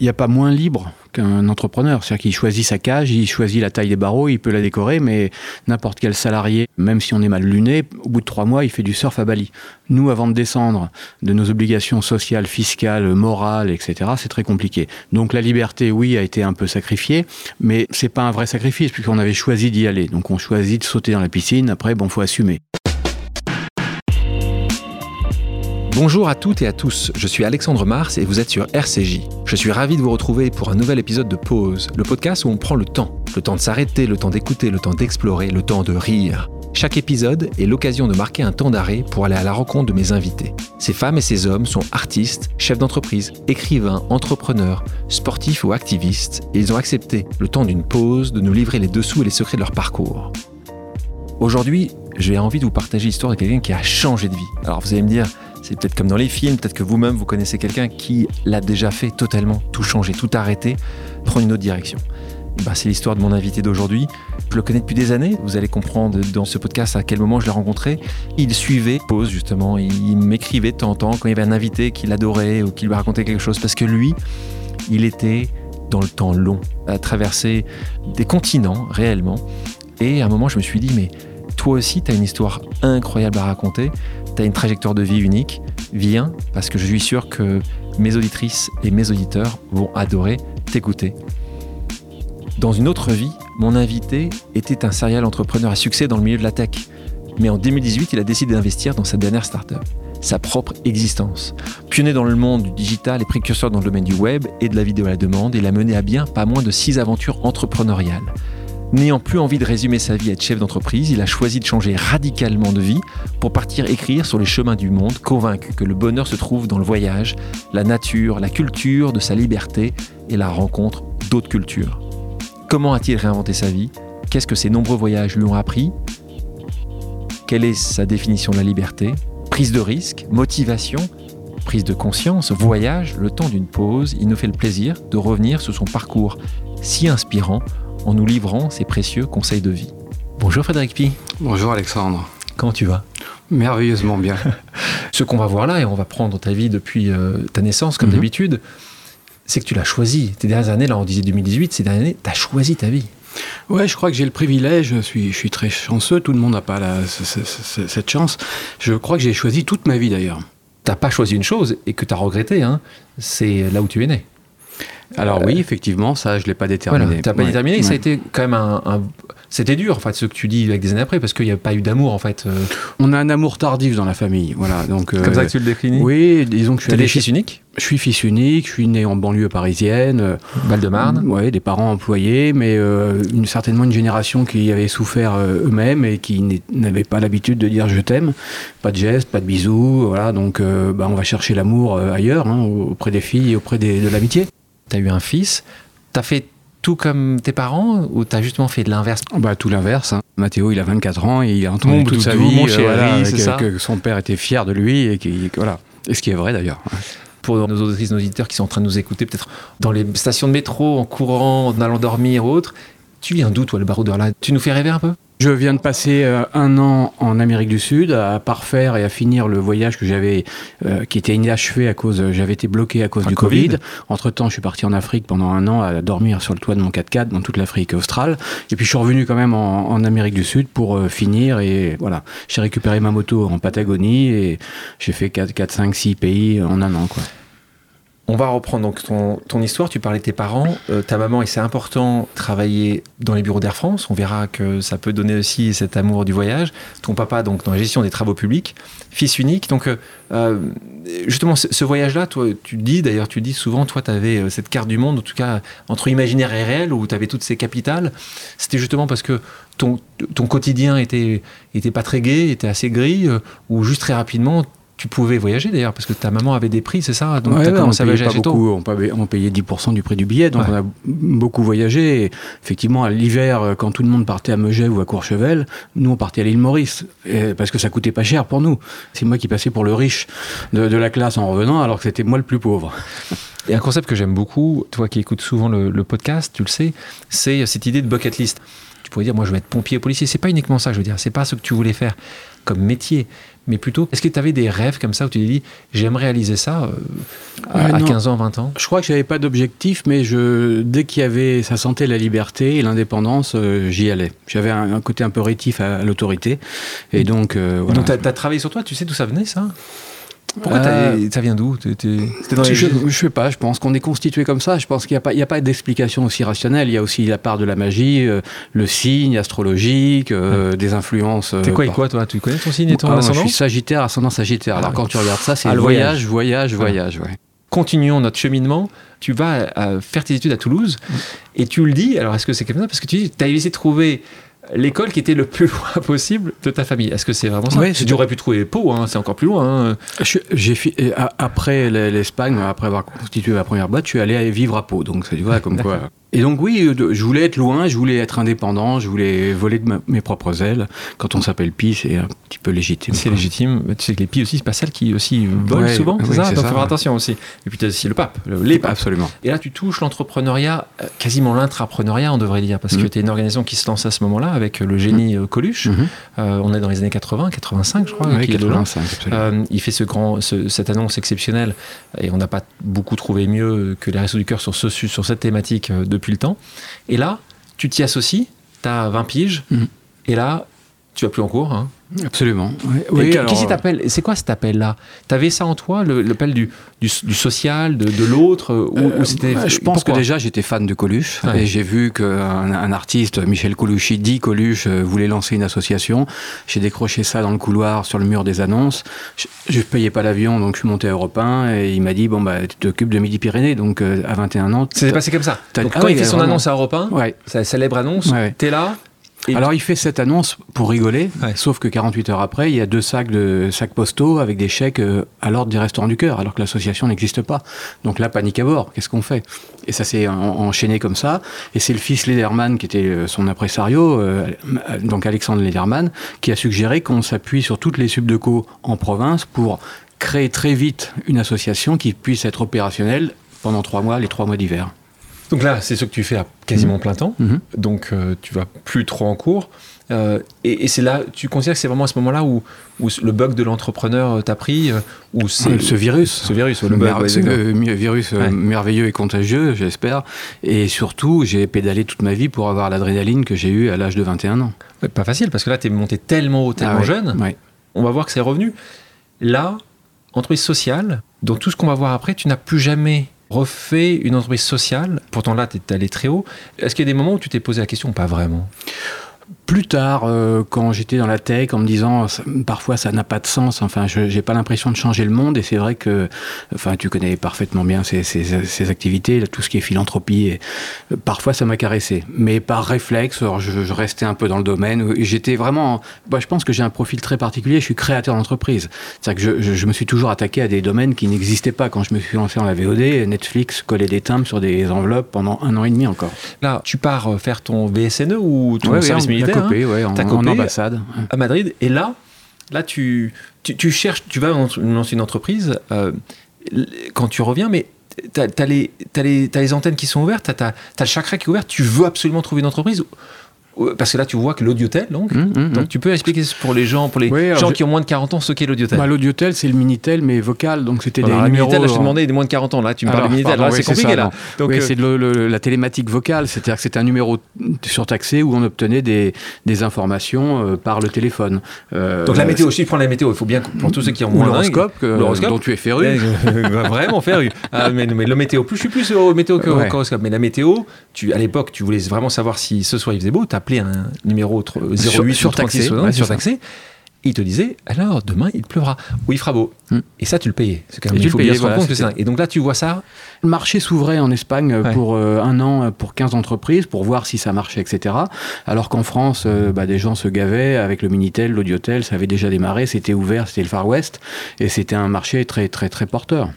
il n'y a pas moins libre qu'un entrepreneur. C'est-à-dire qu'il choisit sa cage, il choisit la taille des barreaux, il peut la décorer, mais n'importe quel salarié, même si on est mal luné, au bout de trois mois, il fait du surf à Bali. Nous, avant de descendre de nos obligations sociales, fiscales, morales, etc., c'est très compliqué. Donc la liberté, oui, a été un peu sacrifiée, mais c'est pas un vrai sacrifice puisqu'on avait choisi d'y aller. Donc on choisit de sauter dans la piscine. Après, bon, faut assumer. Bonjour à toutes et à tous, je suis Alexandre Mars et vous êtes sur RCJ. Je suis ravi de vous retrouver pour un nouvel épisode de Pause, le podcast où on prend le temps. Le temps de s'arrêter, le temps d'écouter, le temps d'explorer, le temps de rire. Chaque épisode est l'occasion de marquer un temps d'arrêt pour aller à la rencontre de mes invités. Ces femmes et ces hommes sont artistes, chefs d'entreprise, écrivains, entrepreneurs, sportifs ou activistes, et ils ont accepté, le temps d'une pause, de nous livrer les dessous et les secrets de leur parcours. Aujourd'hui, j'ai envie de vous partager l'histoire de quelqu'un qui a changé de vie. Alors vous allez me dire, c'est peut-être comme dans les films, peut-être que vous-même vous connaissez quelqu'un qui l'a déjà fait totalement, tout changer, tout arrêter, prendre une autre direction. Bah, c'est l'histoire de mon invité d'aujourd'hui. Je le connais depuis des années. Vous allez comprendre dans ce podcast à quel moment je l'ai rencontré. Il suivait Pause, justement. Il m'écrivait de temps en temps quand il y avait un invité qu'il adorait ou qui lui racontait quelque chose. Parce que lui, il était dans le temps long, à traverser des continents réellement. Et à un moment, je me suis dit, mais toi aussi, tu as une histoire incroyable à raconter tu une trajectoire de vie unique, viens, parce que je suis sûr que mes auditrices et mes auditeurs vont adorer t'écouter. Dans une autre vie, mon invité était un serial entrepreneur à succès dans le milieu de la tech. Mais en 2018, il a décidé d'investir dans sa dernière startup, sa propre existence. Pionnier dans le monde du digital et précurseur dans le domaine du web et de la vidéo à la demande, il a mené à bien pas moins de six aventures entrepreneuriales. N'ayant plus envie de résumer sa vie à être chef d'entreprise, il a choisi de changer radicalement de vie pour partir écrire sur les chemins du monde, convaincu que le bonheur se trouve dans le voyage, la nature, la culture de sa liberté et la rencontre d'autres cultures. Comment a-t-il réinventé sa vie? Qu'est-ce que ces nombreux voyages lui ont appris? Quelle est sa définition de la liberté? Prise de risque, motivation, prise de conscience, voyage, le temps d'une pause, il nous fait le plaisir de revenir sur son parcours si inspirant en nous livrant ses précieux conseils de vie. Bonjour Frédéric Pi. Bonjour Alexandre. Comment tu vas? Merveilleusement bien. Ce qu'on va voir là, et on va prendre ta vie depuis euh, ta naissance comme mhm. d'habitude, c'est que tu l'as choisi. Tes dernières années, là on disait 2018, ces dernières années, tu as choisi ta vie. Ouais, je crois que j'ai le privilège, je suis, je suis très chanceux, tout le monde n'a pas cette chance. Je crois que j'ai choisi toute ma vie d'ailleurs. Tu n'as pas choisi une chose et que tu as regretté, hein, c'est là où tu es né. Alors oui, effectivement, ça, je ne l'ai pas déterminé. Voilà, tu n'as pas déterminé, ça a été quand même un, C'était dur, en fait, ce que tu dis avec des années après, parce qu'il n'y a pas eu d'amour, en fait. Euh. On a un amour tardif dans la famille, voilà. Donc, Comme ça que tu le définis Oui, disons que je suis... fils unique Je suis fils unique, je suis né en banlieue parisienne. Val-de-Marne Oui, des parents employés, mais euh, une, certainement une génération qui avait souffert euh, eux-mêmes et qui n'avait pas l'habitude de dire je t'aime. Pas de gestes, pas de bisous, voilà. Donc, bah, on va chercher l'amour ailleurs, hein, auprès des filles et auprès de l'amitié tu as eu un fils, tu as fait tout comme tes parents ou tu as justement fait de l'inverse? Bah, Tout l'inverse. Hein. Mathéo, il a 24 ans et il a entendu toute sa vie euh, que, son père était fier de lui et, voilà. et ce qui est vrai d'ailleurs. Pour nos auditrices, nos auditeurs qui sont en train de nous écouter, peut-être dans les stations de métro, en courant, en allant dormir ou autre, tu viens d'où toi le baroudeur là Tu nous fais rêver un peu? Je viens de passer euh, un an en Amérique du Sud à parfaire et à finir le voyage que j'avais, euh, qui était inachevé à cause, j'avais été bloqué à cause du COVID. Entre temps, je suis parti en Afrique pendant un an à dormir sur le toit de mon 4x4 dans toute l'Afrique australe. Et puis je suis revenu quand même en, Amérique du Sud pour euh, finir et voilà. J'ai récupéré ma moto en Patagonie et j'ai fait 4, 4, 5, 6 pays en un an, quoi. On va reprendre donc ton, histoire. Tu parlais de tes parents, euh, ta maman, et c'est important, travailler dans les bureaux d'Air France. On verra que ça peut donner aussi cet amour du voyage. Ton papa, donc dans la gestion des travaux publics, fils unique. Donc, euh, euh, justement, ce, voyage-là, toi, tu dis, d'ailleurs, tu dis souvent, toi, tu avais cette carte du monde, en tout cas, entre imaginaire et réel, où tu avais toutes ces capitales. C'était justement parce que ton, quotidien était, était pas très gai, était assez gris, ou juste très rapidement, tu pouvais voyager d'ailleurs, parce que ta maman avait des prix, c'est ça? Donc tu as commencé à voyager assez beaucoup, On payait, on payait 10% du prix du billet, donc on a beaucoup voyagé. Et effectivement, à l'hiver, quand tout le monde partait à Megève ou à Courchevel, nous on partait à l'île Maurice, parce que ça coûtait pas cher pour nous. C'est moi qui passais pour le riche de, la classe en revenant, alors que c'était moi le plus pauvre. Et un concept que j'aime beaucoup, toi qui écoutes souvent le, le podcast, tu le sais, c'est cette idée de bucket list. Tu pourrais dire, moi je vais être pompier policier. C'est pas uniquement ça, je veux dire. C'est pas ce que tu voulais faire comme métier mais plutôt, est-ce que tu avais des rêves comme ça où tu t'es dit, j'aimerais réaliser ça euh, à, Ouais, à non. 15 ans, 20 ans? Je crois que j'avais pas d'objectif, mais je, dès qu'il y avait, ça sentait la liberté et l'indépendance, euh, j'y allais. J'avais un, un côté un peu rétif à, à l'autorité, et donc euh, voilà. Donc, tu as, travaillé sur toi, tu sais d'où ça venait, ça? Pourquoi Euh, ça vient d'où les je, je sais pas, je pense qu'on est constitué comme ça. Je pense qu'il n'y a pas, d'explication aussi rationnelle. Il y a aussi la part de la magie, euh, le signe astrologique, euh, des influences. T'es quoi et par- quoi, toi? Tu connais ton signe et ton Ah, moi, je ascendant? suis Sagittaire, ascendant Sagittaire. Ah, Alors oui. quand tu regardes ça, c'est Ah, voyage, voyage, voyage, ouais. continuons notre cheminement. Tu vas faire tes études à Toulouse et tu le dis. Alors, est-ce que c'est comme ça? Parce que tu dis, tu as essayé de trouver l'école qui était le plus loin possible de ta famille. Est-ce que c'est vraiment ça c'est- Tu aurais pu trouver Pau, hein, c'est encore plus loin. hein. J'ai fi- après l'Espagne, après avoir constitué ma première boîte, je suis allé vivre à Pau. Donc tu vois comme quoi. Et donc oui, euh, je voulais être loin, je voulais être indépendant, je voulais voler de ma- mes propres ailes. Quand on s'appelle Pi, c'est un petit peu légitime. C'est légitime. Tu sais que les pies aussi, c'est pas celles qui aussi volent Ouais, souvent, c'est oui, ça Donc, ça, faut faire ouais. attention aussi. Et puis, tu as aussi le pape, le- les papes. Absolument. Et là, tu touches l'entrepreneuriat, euh, quasiment l'intrapreneuriat, on devrait dire, parce que Mhm. tu es une organisation qui se lance à ce moment-là avec le génie euh, Coluche. Mhm. Euh, on est dans les années 80, 85, je crois. Oui, qui est dedans. 85, absolument. Euh, il fait ce grand, ce- cette annonce exceptionnelle et on n'a pas beaucoup trouvé mieux que les Restos du Cœur sur, ce, su- sur cette thématique depuis le temps. Et là, tu t'y associes, tu as 20 piges Mhm. et là, tu vas plus en cours. Hein. Absolument. Oui, qu- alors, t'appelle C'est quoi cet appel-là? T'avais ça en toi, l'appel du, du, du social, de, de l'autre euh, Euh, je pense que déjà j'étais fan de Coluche Ouais. et j'ai vu qu'un un artiste, Michel Colucci, dit Coluche, euh, voulait lancer une association. J'ai décroché ça dans le couloir sur le mur des annonces. Je ne payais pas l'avion donc je suis monté à Europe 1 et il m'a dit bon bah tu t'occupes de Midi-Pyrénées donc euh, à 21 ans. C'est passé comme ça. Donc, Ah quand oui, il fait son vraiment. annonce à Europe 1, Ouais. sa célèbre annonce, ouais. t'es là. Et- Alors il fait cette annonce pour rigoler, Ouais. sauf que 48 heures après, il y a deux sacs de sacs postaux avec des chèques euh, à l'ordre des restaurants du cœur, alors que l'association n'existe pas. Donc là, panique à bord. Qu'est-ce qu'on fait? Et ça s'est en- enchaîné comme ça. Et c'est le fils Lederman qui était euh, son impresario, euh, donc Alexandre Lederman, qui a suggéré qu'on s'appuie sur toutes les subdeco en province pour créer très vite une association qui puisse être opérationnelle pendant trois mois, les trois mois d'hiver. Donc là, c'est ce que tu fais à quasiment plein temps. Mhm. donc euh, tu vas plus trop en cours. Euh, et et c'est là, tu considères que c'est vraiment à ce moment-là où, où le bug de l'entrepreneur euh, t'a pris, euh, ou c'est ce virus. ce virus, le bug, ouais, euh, mi- virus Ouais. merveilleux et contagieux, j'espère. Et surtout, j'ai pédalé toute ma vie pour avoir l'adrénaline que j'ai eue à l'âge de 21 ans. Ouais, pas facile parce que là, tu es monté tellement haut, tellement Ah jeune. On va voir que c'est revenu. Là, entreprise sociale, dans tout ce qu'on va voir après, tu n'as plus jamais refait une entreprise sociale. Pourtant là, tu es allé très haut. Est-ce qu'il y a des moments où tu t'es posé la question Pas vraiment? Plus tard, euh, quand j'étais dans la tech, en me disant ça- parfois ça n'a pas de sens, enfin je j'ai pas l'impression de changer le monde et c'est vrai que, enfin tu connais parfaitement bien ces, ces, ces activités, tout ce qui est philanthropie, et, euh, parfois ça m'a caressé, mais par réflexe, alors, je, je restais un peu dans le domaine, j'étais vraiment, bah, je pense que j'ai un profil très particulier, je suis créateur d'entreprise, c'est-à-dire que je, je, je me suis toujours attaqué à des domaines qui n'existaient pas. Quand je me suis lancé dans la VOD, Netflix collait des timbres sur des enveloppes pendant un an et demi encore. Là, tu pars euh, faire ton VSNE ou ton Ouais, service militaire? La hein, ouais, en, copé. ambassade. à Madrid. Et là, là tu, tu, tu cherches, tu vas lancer une entreprise. euh, quand tu reviens, mais tu as, t'as les, t'as les antennes qui sont ouvertes, tu as, le chakra qui est ouvert, tu veux absolument trouver une entreprise. Parce que là, tu vois que l'audiotel, donc. Hum, hum, Donc, hum. tu peux expliquer pour les gens, pour les Oui, gens je- qui ont moins de 40 ans, ce qu'est l'audiotel. Bah, L'audiotel, c'est le Minitel, mais vocal, donc c'était des numéros... Minitel, là, je te en- demandais des moins de 40 ans. Là, tu me parles de Minitel. oui, c'est compliqué, ça, là. Donc, oui, euh, c'est de le- le- la télématique vocale, c'est-à-dire que c'était un numéro surtaxé où on obtenait des, des informations euh, par le téléphone. Euh, donc la météo, je prends la météo. Il faut bien, pour tous ceux qui ont moins l'horoscope, que- L'horoscope. dont tu es féru. Ouais, je- vraiment féru. Ah, mais, le météo, plus je suis plus au météo que Ouais. au horoscope. Mais la météo, tu, à l'époque, tu voulais vraiment savoir si ce soir il faisait beau, un numéro tr- 08 Sur- ou surtaxé, 36, ouais, c'est surtaxé. Il te disait, alors demain il pleuvra, ou il fera beau. Hmm. Et ça, tu le payais. C'est quand même, Et il tu faut le bien payais, se rendre voilà, compte que c'est c'était- dingue. Et donc là, tu vois ça. Le marché s'ouvrait en Espagne euh, Ouais. pour euh, un an, euh, pour 15 entreprises, pour voir si ça marchait, etc. Alors qu'en France, euh, bah, des gens se gavaient avec le Minitel, l'audiotel, ça avait déjà démarré, c'était ouvert, c'était le Far West, et c'était un marché très, très, très porteur.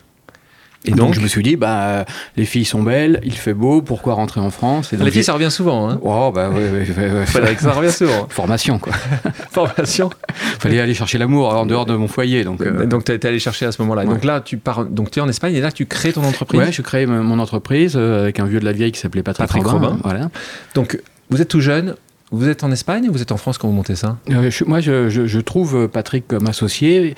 Et donc, donc je me suis dit, bah, euh, les filles sont belles, il fait beau, pourquoi rentrer en France Et donc, Les filles, ça revient souvent. Hein. Oh, bah. Frédéric, ça revient souvent. Formation, quoi. Formation. Fallait aller chercher l'amour en dehors de mon foyer, donc. euh, Donc tu es allé chercher à ce moment-là. Ouais. Donc là, tu pars. Donc tu es en Espagne et là, tu crées ton entreprise. Ouais, je crée mon entreprise euh, avec un vieux de la vieille qui s'appelait Patrick, Patrick Robin. Robin. Voilà. Donc, vous êtes tout jeune, Vous êtes en Espagne ou vous êtes en France quand vous montez ça? Euh, je- Moi, je, je- je trouve Patrick comme associé.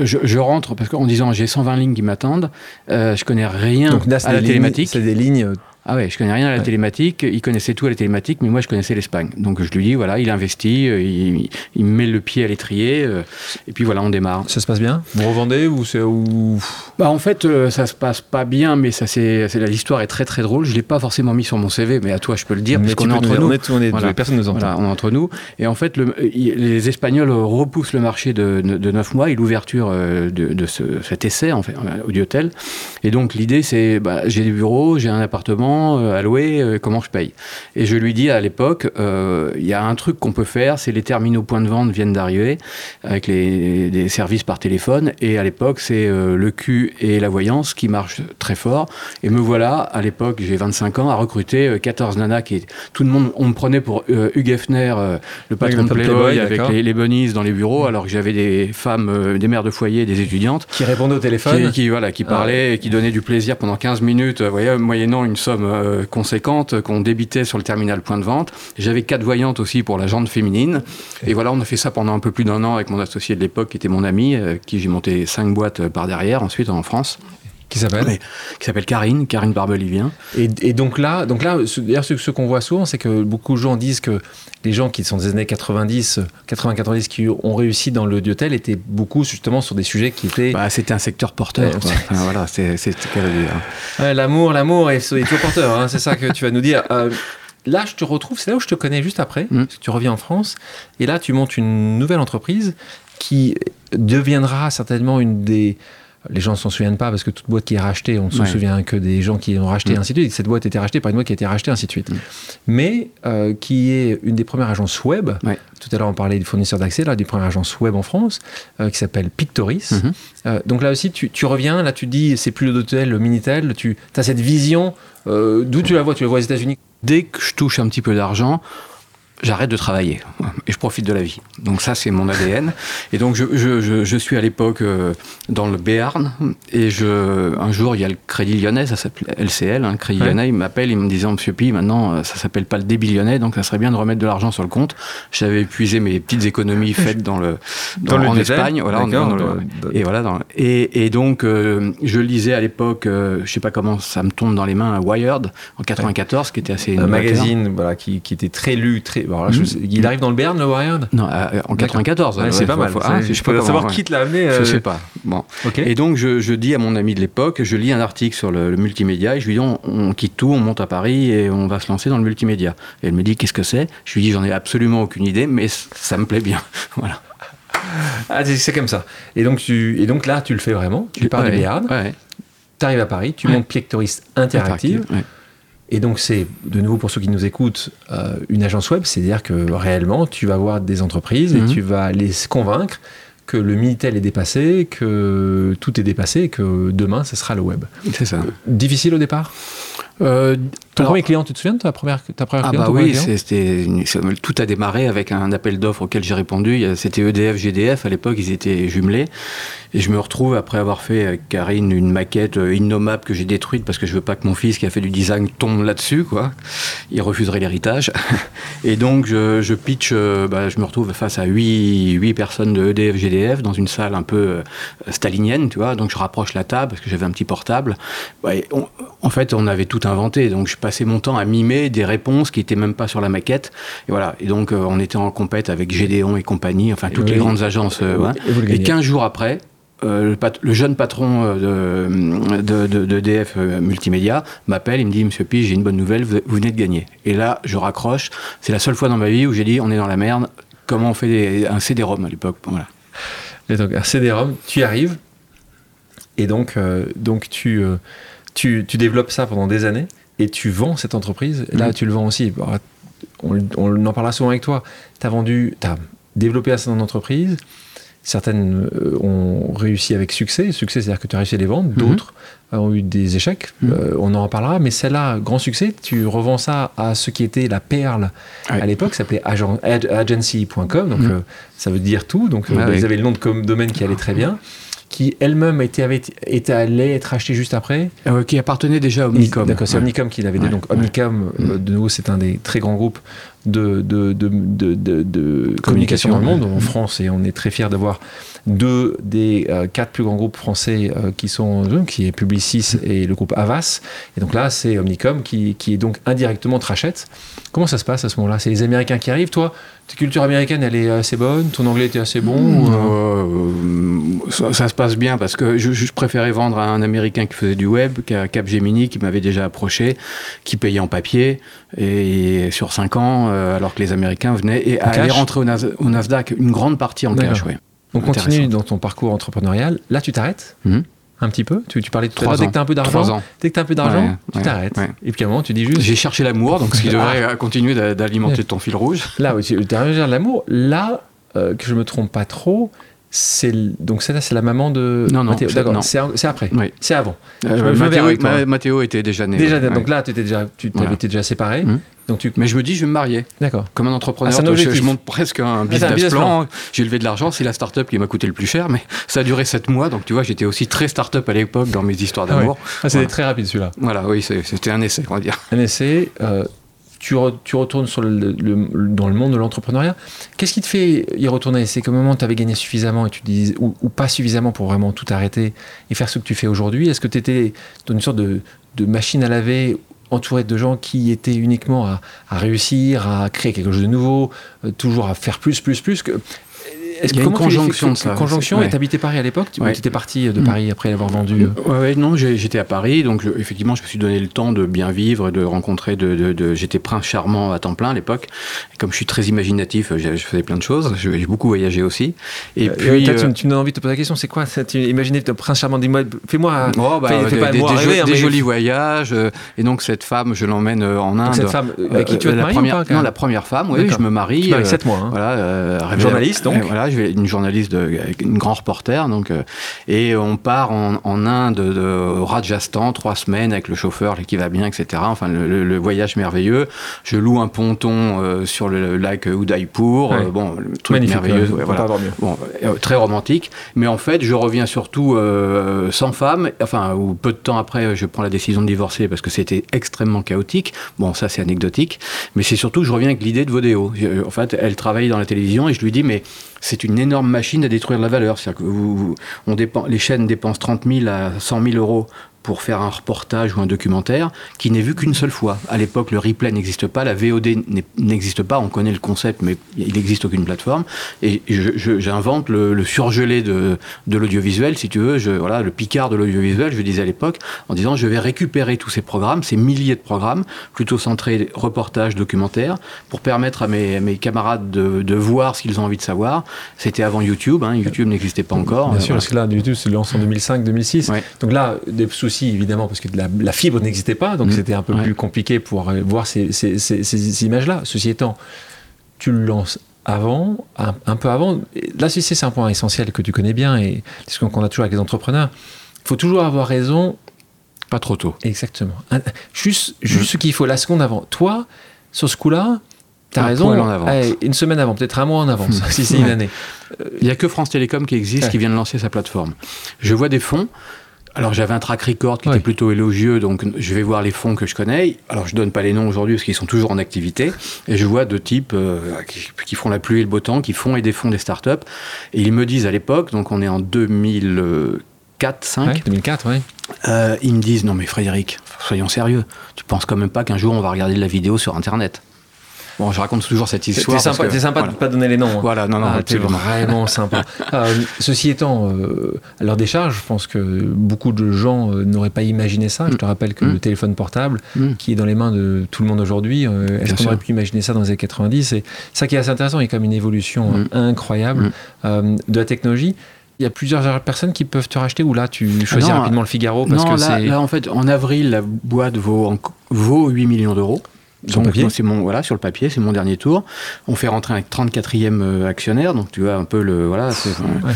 Je, je rentre parce qu'en disant j'ai 120 lignes qui m'attendent, euh, je connais rien Donc là, c'est à la lignes- télématique. C'est des lignes. Ah ouais, je connais rien à la Ouais. télématique. Il connaissait tout à la télématique, mais moi je connaissais l'Espagne. Donc je lui dis voilà, il investit, euh, il, il met le pied à l'étrier, euh, et puis voilà, on démarre. Ça se passe bien? Vous revendez ou c'est ou Bah en fait, euh, ça se passe pas bien, mais ça c'est l'histoire est très très drôle. Je l'ai pas forcément mis sur mon CV, mais à toi je peux le dire Mais parce qu'on est entre nous- on est, on est Voilà. personne nous entend. Voilà, on est entre nous. Et en fait, le- les Espagnols repoussent le marché de, de 9 mois et l'ouverture euh, de, de ce- cet essai en fait, au hôtel. Et donc l'idée, c'est bah, j'ai des bureaux, j'ai un appartement euh, louer, euh, comment je paye Et je lui dis à l'époque, euh, il y a un truc qu'on peut faire, c'est les terminaux points de vente viennent d'arriver avec les, des services par téléphone. Et à l'époque, c'est le Q et la voyance qui marchent très fort. Et me voilà, à l'époque, j'ai 25 ans, à recruter euh, 14 nanas qui tout le monde, on me prenait pour euh, Hugh Hefner, euh, le patron le de Playboy, Playboy, avec les, les bunnies dans les bureaux, alors que j'avais des femmes, euh, des mères de foyer, des étudiantes. Qui répondent au téléphone Qui, qui, voilà, qui Ah. parlaient et qui donnaient du plaisir pendant 15 minutes, voyez, moyennant une somme euh, conséquente euh, qu'on débitait sur le terminal point de vente. J'avais quatre voyantes aussi pour la jante féminine. Et voilà, on a fait ça pendant un peu plus d'un an avec mon associé de l'époque, qui était mon ami, euh, qui j'ai monté cinq boîtes euh, par derrière, ensuite en France, Qui s'appelle Ouais. qui s'appelle Karine, Karine Barbelivien. Et, et donc là, donc là, ce- d'ailleurs, ce, ce qu'on voit souvent, c'est que beaucoup de gens disent que les gens qui sont des années 90, 80-90, qui ont réussi dans le hôtel étaient beaucoup justement sur des sujets qui étaient Bah, c'était un secteur porteur. Ouais. Enfin, voilà, c'est c'est ce. Ouais, l'amour, l'amour est, est toujours porteur. hein, c'est ça que tu vas nous dire. Euh, là, je te retrouve. C'est là où je te connais juste après. Mm. parce que tu reviens en France et là, tu montes une nouvelle entreprise qui deviendra certainement une des les gens ne s'en souviennent pas parce que toute boîte qui est rachetée, on ne se Ouais. souvient que des gens qui l'ont rachetée, Mm. ainsi de suite. Cette boîte était rachetée par une boîte qui a été rachetée, ainsi de suite. Mm. Mais euh, qui est une des premières agences web. Ouais. Tout à l'heure, on parlait des fournisseurs d'accès, là, des premières agences web en France, euh, qui s'appelle Pictoris. Mhm. Euh, donc là aussi, tu, tu reviens, là, tu dis, c'est plus le Dotel, le Minitel, tu as cette vision. D'où tu la vois Tu la vois aux États-Unis? Dès que je touche un petit peu d'argent, j'arrête de travailler et je profite de la vie. Donc ça, c'est mon ADN. Et donc je, je- je- je suis à l'époque euh, dans le Béarn et je, un jour, il y a le Crédit Lyonnais, ça s'appelle LCL, hein, Crédit Ouais. Lyonnais, il m'appelle, il me disait, Monsieur Pi, maintenant, euh, ça s'appelle pas le débit lyonnais, donc ça serait bien de remettre de l'argent sur le compte. J'avais épuisé mes petites économies faites dans le, Dans le en Espagne, voilà, dans le- dans- dans- et voilà. dans- et, et donc, euh, je lisais à l'époque, euh, je sais pas comment ça me tombe dans les mains, Wired en 94, qui était assez Un magazine voilà, qui, qui était très lu. Très... alors là, je sais- il arrive dans le Berne, le Wired Non, euh, en 94. Ouais, ouais, C'est pas faut- mal. faut- ah, je sais peux pas comment, savoir ouais. qui te l'a amené. Je euh, sais pas. Bon. Ok. Et donc, je, je dis à mon ami de l'époque, je lis un article sur le, le multimédia et je lui dis on, on quitte tout, on monte à Paris et on va se lancer dans le multimédia. Et elle me dit qu'est-ce que c'est? Je lui dis j'en ai absolument aucune idée, mais c- ça me plaît bien. voilà. Ah, c'est- c'est comme ça. Et donc, tu, et donc là, tu le fais vraiment. Tu pars Ouais, du Béarn, ouais, tu arrives à Paris, tu montes Pictoris Interactive. ouais. Et donc, c'est, de nouveau, pour ceux qui nous écoutent, euh, une agence web, c'est-à-dire que réellement, tu vas voir des entreprises Mhm. et tu vas les convaincre que le Minitel est dépassé, que tout est dépassé et que demain, ce sera le web. C'est ça. Difficile au départ? Euh, Ton alors- premier client, tu te souviens de ta première, ta première Ah cliente, bah oui, c'était tout a démarré avec un appel d'offres auquel j'ai répondu. C'était EDF, GDF à l'époque, ils étaient jumelés. Et je me retrouve après avoir fait avec Karine une maquette euh, innommable que j'ai détruite parce que je veux pas que mon fils qui a fait du design tombe là-dessus, quoi. Il refuserait l'héritage. Et donc je, je pitch, euh, bah, je me retrouve face à huit, huit personnes de EDF, GDF dans une salle un peu stalinienne, tu vois. Donc je rapproche la table parce que j'avais un petit portable. On- en fait, on avait tout inventé. Donc je passais mon temps à mimer des réponses qui étaient même pas sur la maquette. Et voilà. Et donc euh, on était en compète avec Gédéon et compagnie, enfin toutes les grandes agences. euh, ouais. Et Et gagnez. 15 jours après, euh, le, pat- le jeune patron euh, de, de, de- de DF Multimédia m'appelle, il me dit Monsieur Pi, j'ai une bonne nouvelle, vous, vous venez de gagner. Et là, je raccroche. C'est la seule fois dans ma vie où j'ai dit on est dans la merde. Comment on fait des- un CD-ROM à l'époque? Voilà. Et donc, un CD-ROM, tu y arrives. Et donc, euh, donc tu, euh, tu, tu développes ça pendant des années et tu vends cette entreprise. Et Là, Mhm. tu le vends aussi. Bon, On, on en parlera souvent avec toi. Tu as vendu, tu as développé un certain nombre d'entreprises. Certaines euh, ont réussi avec succès. Succès, c'est-à-dire que tu as réussi à les vendre. D'autres euh, ont eu des échecs. Mhm. Euh, on en reparlera. Mais celle-là, grand succès, tu revends ça à ce qui était la perle à l'époque, ça s'appelait agency.com. Donc, Mhm. euh, ça veut dire tout. Donc, Ah ils avaient le nom de domaine qui allait très bien. Qui elle-même était, avait, était allée être achetée juste après. Euh, qui appartenait déjà à Omnicom. D'accord, c'est Ouais. Omnicom qui l'avait. Ouais, Donc ouais. Omnicom, euh, de nouveau, c'est un des très grands groupes de, de, de, de, de- de communication dans le monde, en France, et on est très fiers d'avoir deux des euh, quatre plus grands groupes français euh, qui sont qui est Publicis et le groupe Avas. Et donc là, c'est Omnicom qui, qui est donc indirectement te rachète. Comment ça se passe à ce moment-là? C'est les Américains qui arrivent. Toi, ta culture américaine, elle est assez bonne? Ton anglais était assez bon. euh, ça, ça se passe bien parce que je, je préférais vendre à un Américain qui faisait du web qu'à Capgemini qui m'avait déjà approché, qui payait en papier et sur 5 ans, euh, alors que les Américains venaient et En allaient rentrer au, Nas- au Nasdaq une grande partie en cash. Ouais. On continue dans ton parcours entrepreneurial. Là, tu t'arrêtes? Mhm. Un petit peu. Tu, tu parlais tout à Trois l'heure. Dès que tu as un peu d'argent, dès que as un peu d'argent, Ouais, tu ouais, t'arrêtes. ouais. Et puis à un moment, tu dis juste J'ai cherché l'amour, donc ce qui devrait euh, continuer d'a- d'alimenter ton fil rouge. Là, oui, tu as de l'amour. Là, euh, que je me trompe pas trop, c'est donc là, c'est la maman de Non, non, c'est- D'accord, après. Oui. C'est avant. Euh, je me verrai Mathéo. Ma- était déjà né. Déjà, ouais. donc là, tu étais déjà, tu t'avais Voilà. été déjà séparé. Donc tu, Mais je me dis, je vais me marier. d'accord. Comme un entrepreneur, Ah, un je, je monte presque un un business, plan. J'ai levé de l'argent, c'est la start-up qui m'a coûté le plus cher, mais ça a duré 7 mois. Donc tu vois, j'étais aussi très start-up à l'époque dans mes histoires Ah d'amour. Ah, c'était Voilà. très rapide celui-là. Voilà, oui, c'était un essai, on va dire. Un essai. euh, tu, re- tu retournes dans le monde de l'entrepreneuriat. Qu'est-ce qui te fait y retourner? C'est qu'au moment où tu avais gagné suffisamment et tu ou, pas suffisamment pour vraiment tout arrêter et faire ce que tu fais aujourd'hui Est-ce que tu étais dans une sorte de, machine à laver entouré de gens qui étaient uniquement à, réussir, à créer quelque chose de nouveau, euh, toujours à faire plus, plus, plus. Est-ce a une conjonction de ça. Conjonction, Ouais. et t'habitais Paris à l'époque Tu Ouais. étais parti de Mm. Paris après avoir vendu... euh, Ouais, non, j'étais à Paris, donc effectivement, je me suis donné le temps de bien vivre, de rencontrer, de, de- de- j'étais prince charmant à temps plein à l'époque. Et comme je suis très imaginatif, je faisais plein de choses. J'ai beaucoup voyagé aussi. Et Euh, puis, tu, euh, tu me donnes envie de te poser la question, c'est quoi imaginez le prince charmant, dis-moi, fais-moi... Oh, bah, Fais- fais des, pas des- moi des rêver, jo- hein, des jolis voyages. euh, et donc, cette femme, je l'emmène en Inde. Donc cette femme avec qui tu vas te la marier première, ou pas quand Non, la première femme, oui, je me marie. Tu vas avec euh, 7 mois. hein. Voilà, Journaliste, donc. Voilà, une journaliste, de, une grand reporter, donc euh, et on part en, en Inde, de, au Rajasthan, trois semaines avec le chauffeur qui va bien, etc. Enfin, le, voyage merveilleux. Je loue un ponton euh, sur le lac Udaipur. Ouais. euh, bon, le truc Magnifique, merveilleux. ouais, voilà. Bon, euh, très romantique, mais en fait, je reviens surtout sans femme, enfin, ou peu de temps après, je prends la décision de divorcer parce que c'était extrêmement chaotique. Bon, ça, c'est anecdotique, mais c'est surtout que je reviens avec l'idée de Vodéo. En fait, elle travaille dans la télévision et je lui dis, mais c'est une énorme machine à détruire la valeur. C'est-à-dire que vous, on dépen- les chaînes dépensent 30 000 à 100 000 euros pour faire un reportage ou un documentaire qui n'est vu qu'une seule fois. À l'époque, le replay n'existe pas, la VOD n'existe pas, on connaît le concept, mais il n'existe aucune plateforme. Et j'invente le, le surgelé de, de l'audiovisuel, si tu veux, je, voilà, le picard de l'audiovisuel, je disais à l'époque, en disant je vais récupérer tous ces programmes, ces milliers de programmes, plutôt centrés reportage, documentaire, pour permettre à mes, à mes camarades de, de voir ce qu'ils ont envie de savoir. C'était avant YouTube, hein, YouTube n'existait pas encore. Bien Euh, sûr, voilà. parce que là, du tout, c'est lancé en 2005-2006. Ouais. Donc là, des soucis évidemment, parce que la, la fibre n'existait pas, donc Mhm. c'était un peu Ouais. plus compliqué pour euh, voir ces, ces- ces- ces images-là. Ceci étant, tu le lances avant, un, un peu avant. Là, c'est un point essentiel que tu connais bien et c'est ce qu'on a toujours avec les entrepreneurs. Il faut toujours avoir raison Pas trop tôt. Exactement. Un- Juste, juste ce qu'il faut la seconde avant. Toi, sur ce coup-là, tu as Un raison. en allez, une semaine avant, peut-être un mois en avance, si c'est une année. Il n'y a que France Télécom qui existe, Ouais. qui vient de lancer sa plateforme. Je vois des fonds. Alors j'avais un track record qui Ouais. était plutôt élogieux, donc je vais voir les fonds que je connais. Alors je donne pas les noms aujourd'hui parce qu'ils sont toujours en activité. Et je vois deux types euh, qui, qui font la pluie et le beau temps, qui font et défont des startups. Et ils me disent à l'époque, donc on est en 2004, 5 Ouais, 2004, oui. euh, ils me disent non mais Frédéric, soyons sérieux. Tu penses quand même pas qu'un jour on va regarder de la vidéo sur Internet? Bon, je raconte toujours cette histoire. parce sympa, que- sympa voilà. de ne pas donner les noms. hein. Voilà, non, non, Ah, vraiment sympa. Euh, ceci étant, euh, à leur décharge, je pense que beaucoup de gens euh, n'auraient pas imaginé ça. Je te rappelle que Mm. le téléphone portable, Mm. qui est dans les mains de tout le monde aujourd'hui, euh, est-ce qu'on aurait pu imaginer ça dans les années 90 Et ça qui est assez intéressant, il y a quand même une évolution Mm. incroyable Mm. de la technologie. Il y a plusieurs personnes qui peuvent te racheter ou là tu choisis non, rapidement le Figaro parce non, que là, c'est là, en fait, en avril, la boîte vaut, vaut 8 millions d'euros. Sur le Donc, papier moi, c'est mon voilà sur le papier, c'est mon dernier tour. On fait rentrer un 34e euh, actionnaire, donc tu vois un peu le voilà. Ouais.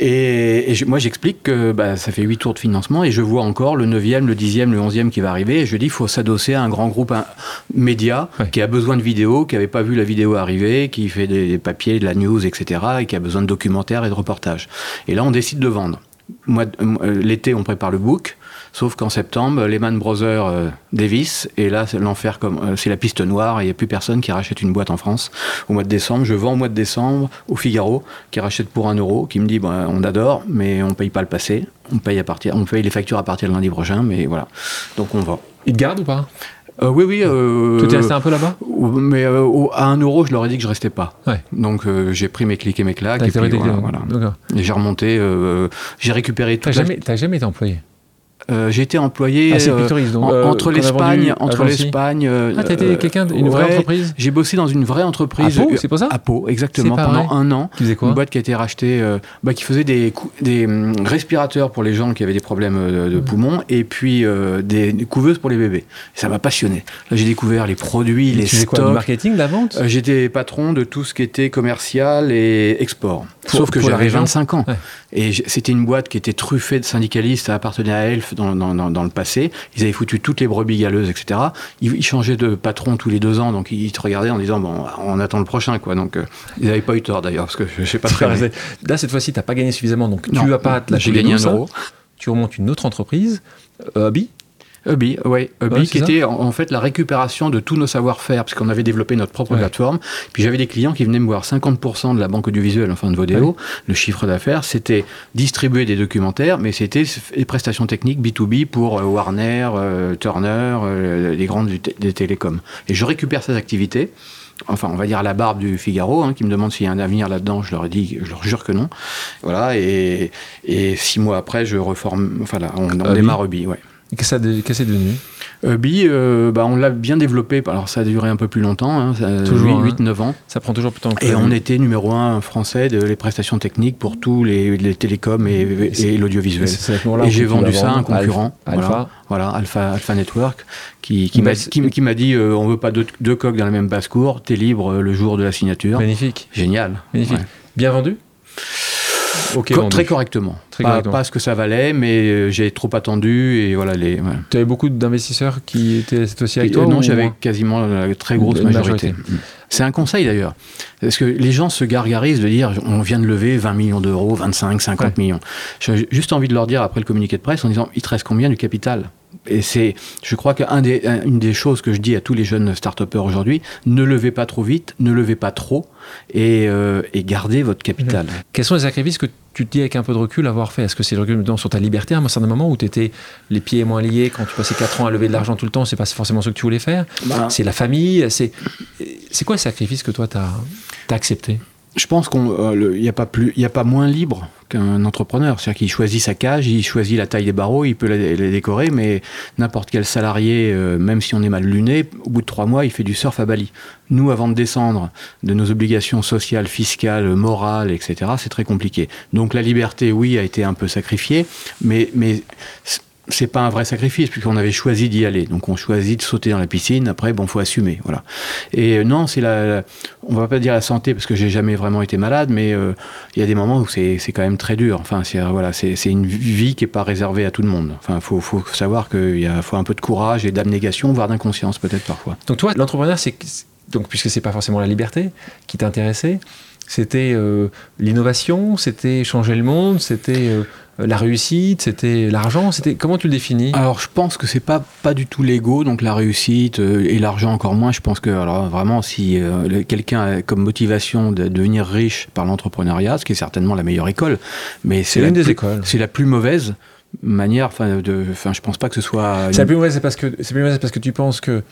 Et, moi j'explique que bah, ça fait 8 tours de financement et je vois encore le 9e, le 10e, le 11e qui va arriver. Et je dis il faut s'adosser à un grand groupe un, média Ouais. qui a besoin de vidéos, qui n'avait pas vu la vidéo arriver, qui fait des, des papiers, de la news, etc. et qui a besoin de documentaires et de reportages. Et là on décide de vendre. Moi, euh, l'été, on prépare le book. Sauf qu'en septembre, Lehman Brothers euh, dévisse, et là, c'est l'enfer comme euh, c'est la piste noire, et il n'y a plus personne qui rachète une boîte en France. Au mois de décembre, je vends au mois de décembre au Figaro, qui rachète pour un euro, qui me dit bon, on adore, mais on paye pas le passé, on paye à partir, on paye les factures à partir de lundi prochain, mais voilà. Donc on vend. Ils te gardent ou pas? Euh, oui, oui. euh, Tu t'es resté un peu là-bas? Mais euh, au- à un euro, je leur ai dit que je restais pas. Ouais. Donc j'ai pris mes clics et mes claques, T'as et puis voilà, voilà. Et j'ai remonté, j'ai récupéré T'as tout. jamais, t'as jamais été employé? Euh, j'ai été employé Ah, euh, donc, euh, entre l'Espagne, entre l'Espagne. euh, Ah, t'as été euh, quelqu'un d'une vraie ouais, entreprise J'ai bossé dans une vraie entreprise. À Pau, c'est pour ça À Pau, exactement, pas pendant vrai. un an. Qui faisait quoi Une boîte qui a été rachetée, euh, bah, qui faisait des, hum, respirateurs pour les gens qui avaient des problèmes euh, de poumons et puis euh, des, des couveuses pour les bébés. Et ça m'a passionné. Là, j'ai découvert les produits, les Tu faisais quoi Du stocks. marketing, de la vente Euh, J'étais patron de tout ce qui était commercial et export. Pour- Sauf que j'avais région 25 ans. Ouais. Et c'était une boîte qui était truffée de syndicalistes, ça appartenait à Elf dans, dans, dans, dans le passé. Ils avaient foutu toutes les brebis galeuses, etc. Ils, ils changeaient de patron tous les deux ans, donc ils te regardaient en disant, bon, on attend le prochain, quoi. Donc, euh, ils n'avaient pas eu tort d'ailleurs, parce que je sais pas très bien. Là, cette fois-ci, t'as pas gagné suffisamment, donc Non, tu vas pas te lâcher J'ai gagné un euro. Tu remontes une autre entreprise, euh, Ouais, c'est qui était en, en fait la récupération de tous nos savoir-faire, parce qu'on avait développé notre propre Ouais. plateforme. Puis j'avais des clients qui venaient me voir 50% de la banque audiovisuelle, enfin de Vodéo, le chiffre d'affaires, c'était distribuer des documentaires, mais c'était des prestations techniques B2B pour euh, Warner, euh, Turner, euh, les grandes des télécoms. Et je récupère ces activités. Enfin, on va dire à la barbe du Figaro, hein, qui me demande s'il y a un avenir là-dedans. Je leur ai dit, je leur jure que non. Voilà. Et, et six mois après, je reforme. Enfin, là, on, démarre Hubby, ouais. Qu'est-ce que ça- qu'est-ce que c'est devenu? Hubby, euh, bah, on l'a bien développé. Alors, ça a duré un peu plus longtemps, hein, ça- Toujours, 8, 9 ans. Ça prend toujours plus de temps que Et on était numéro un français de les prestations techniques pour tous les, les télécoms et, et l'audiovisuel. Et j'ai vendu ça à un concurrent. Alpha. Voilà, voilà, Alpha, Alpha Network, qui, m'a qui, qui dit euh, on veut pas deux, deux coques dans la même basse-cour, t'es libre euh, le jour de la signature. Magnifique. Génial. Magnifique. Ouais. Bien vendu? Ok, Co- vendu. très correctement. Très pas, correctement. pas ce que ça valait, mais euh, j'ai trop attendu et voilà les. Tu avais beaucoup d'investisseurs qui étaient fois-ci avec Et, toi euh, non, j'avais quasiment la très grosse majorité. majorité. Mm. C'est un conseil d'ailleurs. Parce que les gens se gargarisent de dire on vient de lever 20 millions d'euros, 25, 50 Ouais. millions. J'ai juste envie de leur dire après le communiqué de presse en disant il te reste combien du capital? Et c'est, je crois qu'une des, un- une des choses que je dis à tous les jeunes start aujourd'hui, ne levez pas trop vite, ne levez pas trop, et, euh, et gardez votre capital. Quels sont les sacrifices que tu te dis avec un peu de recul avoir fait? Est-ce que c'est le recul sur ta liberté à un certain moment où tu étais les pieds moins liés quand tu passais 4 ans à lever de l'argent tout le temps C'est pas forcément ce que tu voulais faire? Bah, C'est la famille C'est quoi le sacrifice que toi tu as, accepté? Je pense qu'il n'y a, pas plus- il a pas moins libre qu'un entrepreneur. C'est-à-dire qu'il choisit sa cage, il choisit la taille des barreaux, il peut les, les décorer, mais n'importe quel salarié, euh, même si on est mal luné, au bout de trois mois, il fait du surf à Bali. Nous, avant de descendre de nos obligations sociales, fiscales, morales, etc., c'est très compliqué. Donc la liberté, oui, a été un peu sacrifiée, mais, mais c'est pas un vrai sacrifice puisqu'on avait choisi d'y aller. Donc on choisit de sauter dans la piscine. Après, bon, faut assumer, voilà. Et euh, non, c'est la, on va pas dire la santé parce que j'ai jamais vraiment été malade, mais euh, il y a des moments où c'est quand même très dur. Enfin, c'est euh, voilà, c'est une vie qui est pas réservée à tout le monde. Enfin, faut faut savoir qu'il y a faut un peu de courage et d'abnégation, voire d'inconscience peut-être parfois. Donc toi, l'entrepreneur, c'est donc puisque c'est pas forcément la liberté qui t'intéressait, c'était l'innovation, c'était changer le monde, c'était euh, la réussite, c'était l'argent, c'était comment tu le définis? Alors, je pense que c'est pas pas du tout l'ego, donc la réussite euh, et l'argent encore moins. Je pense que alors vraiment, si euh, quelqu'un a comme motivation de devenir riche par l'entrepreneuriat, ce qui est certainement la meilleure école, mais c'est l'une des plus- écoles. C'est la plus mauvaise manière. Enfin, de, enfin, je pense pas que ce soit. C'est la plus mauvaise, c'est parce que c'est plus mauvaise parce que tu penses que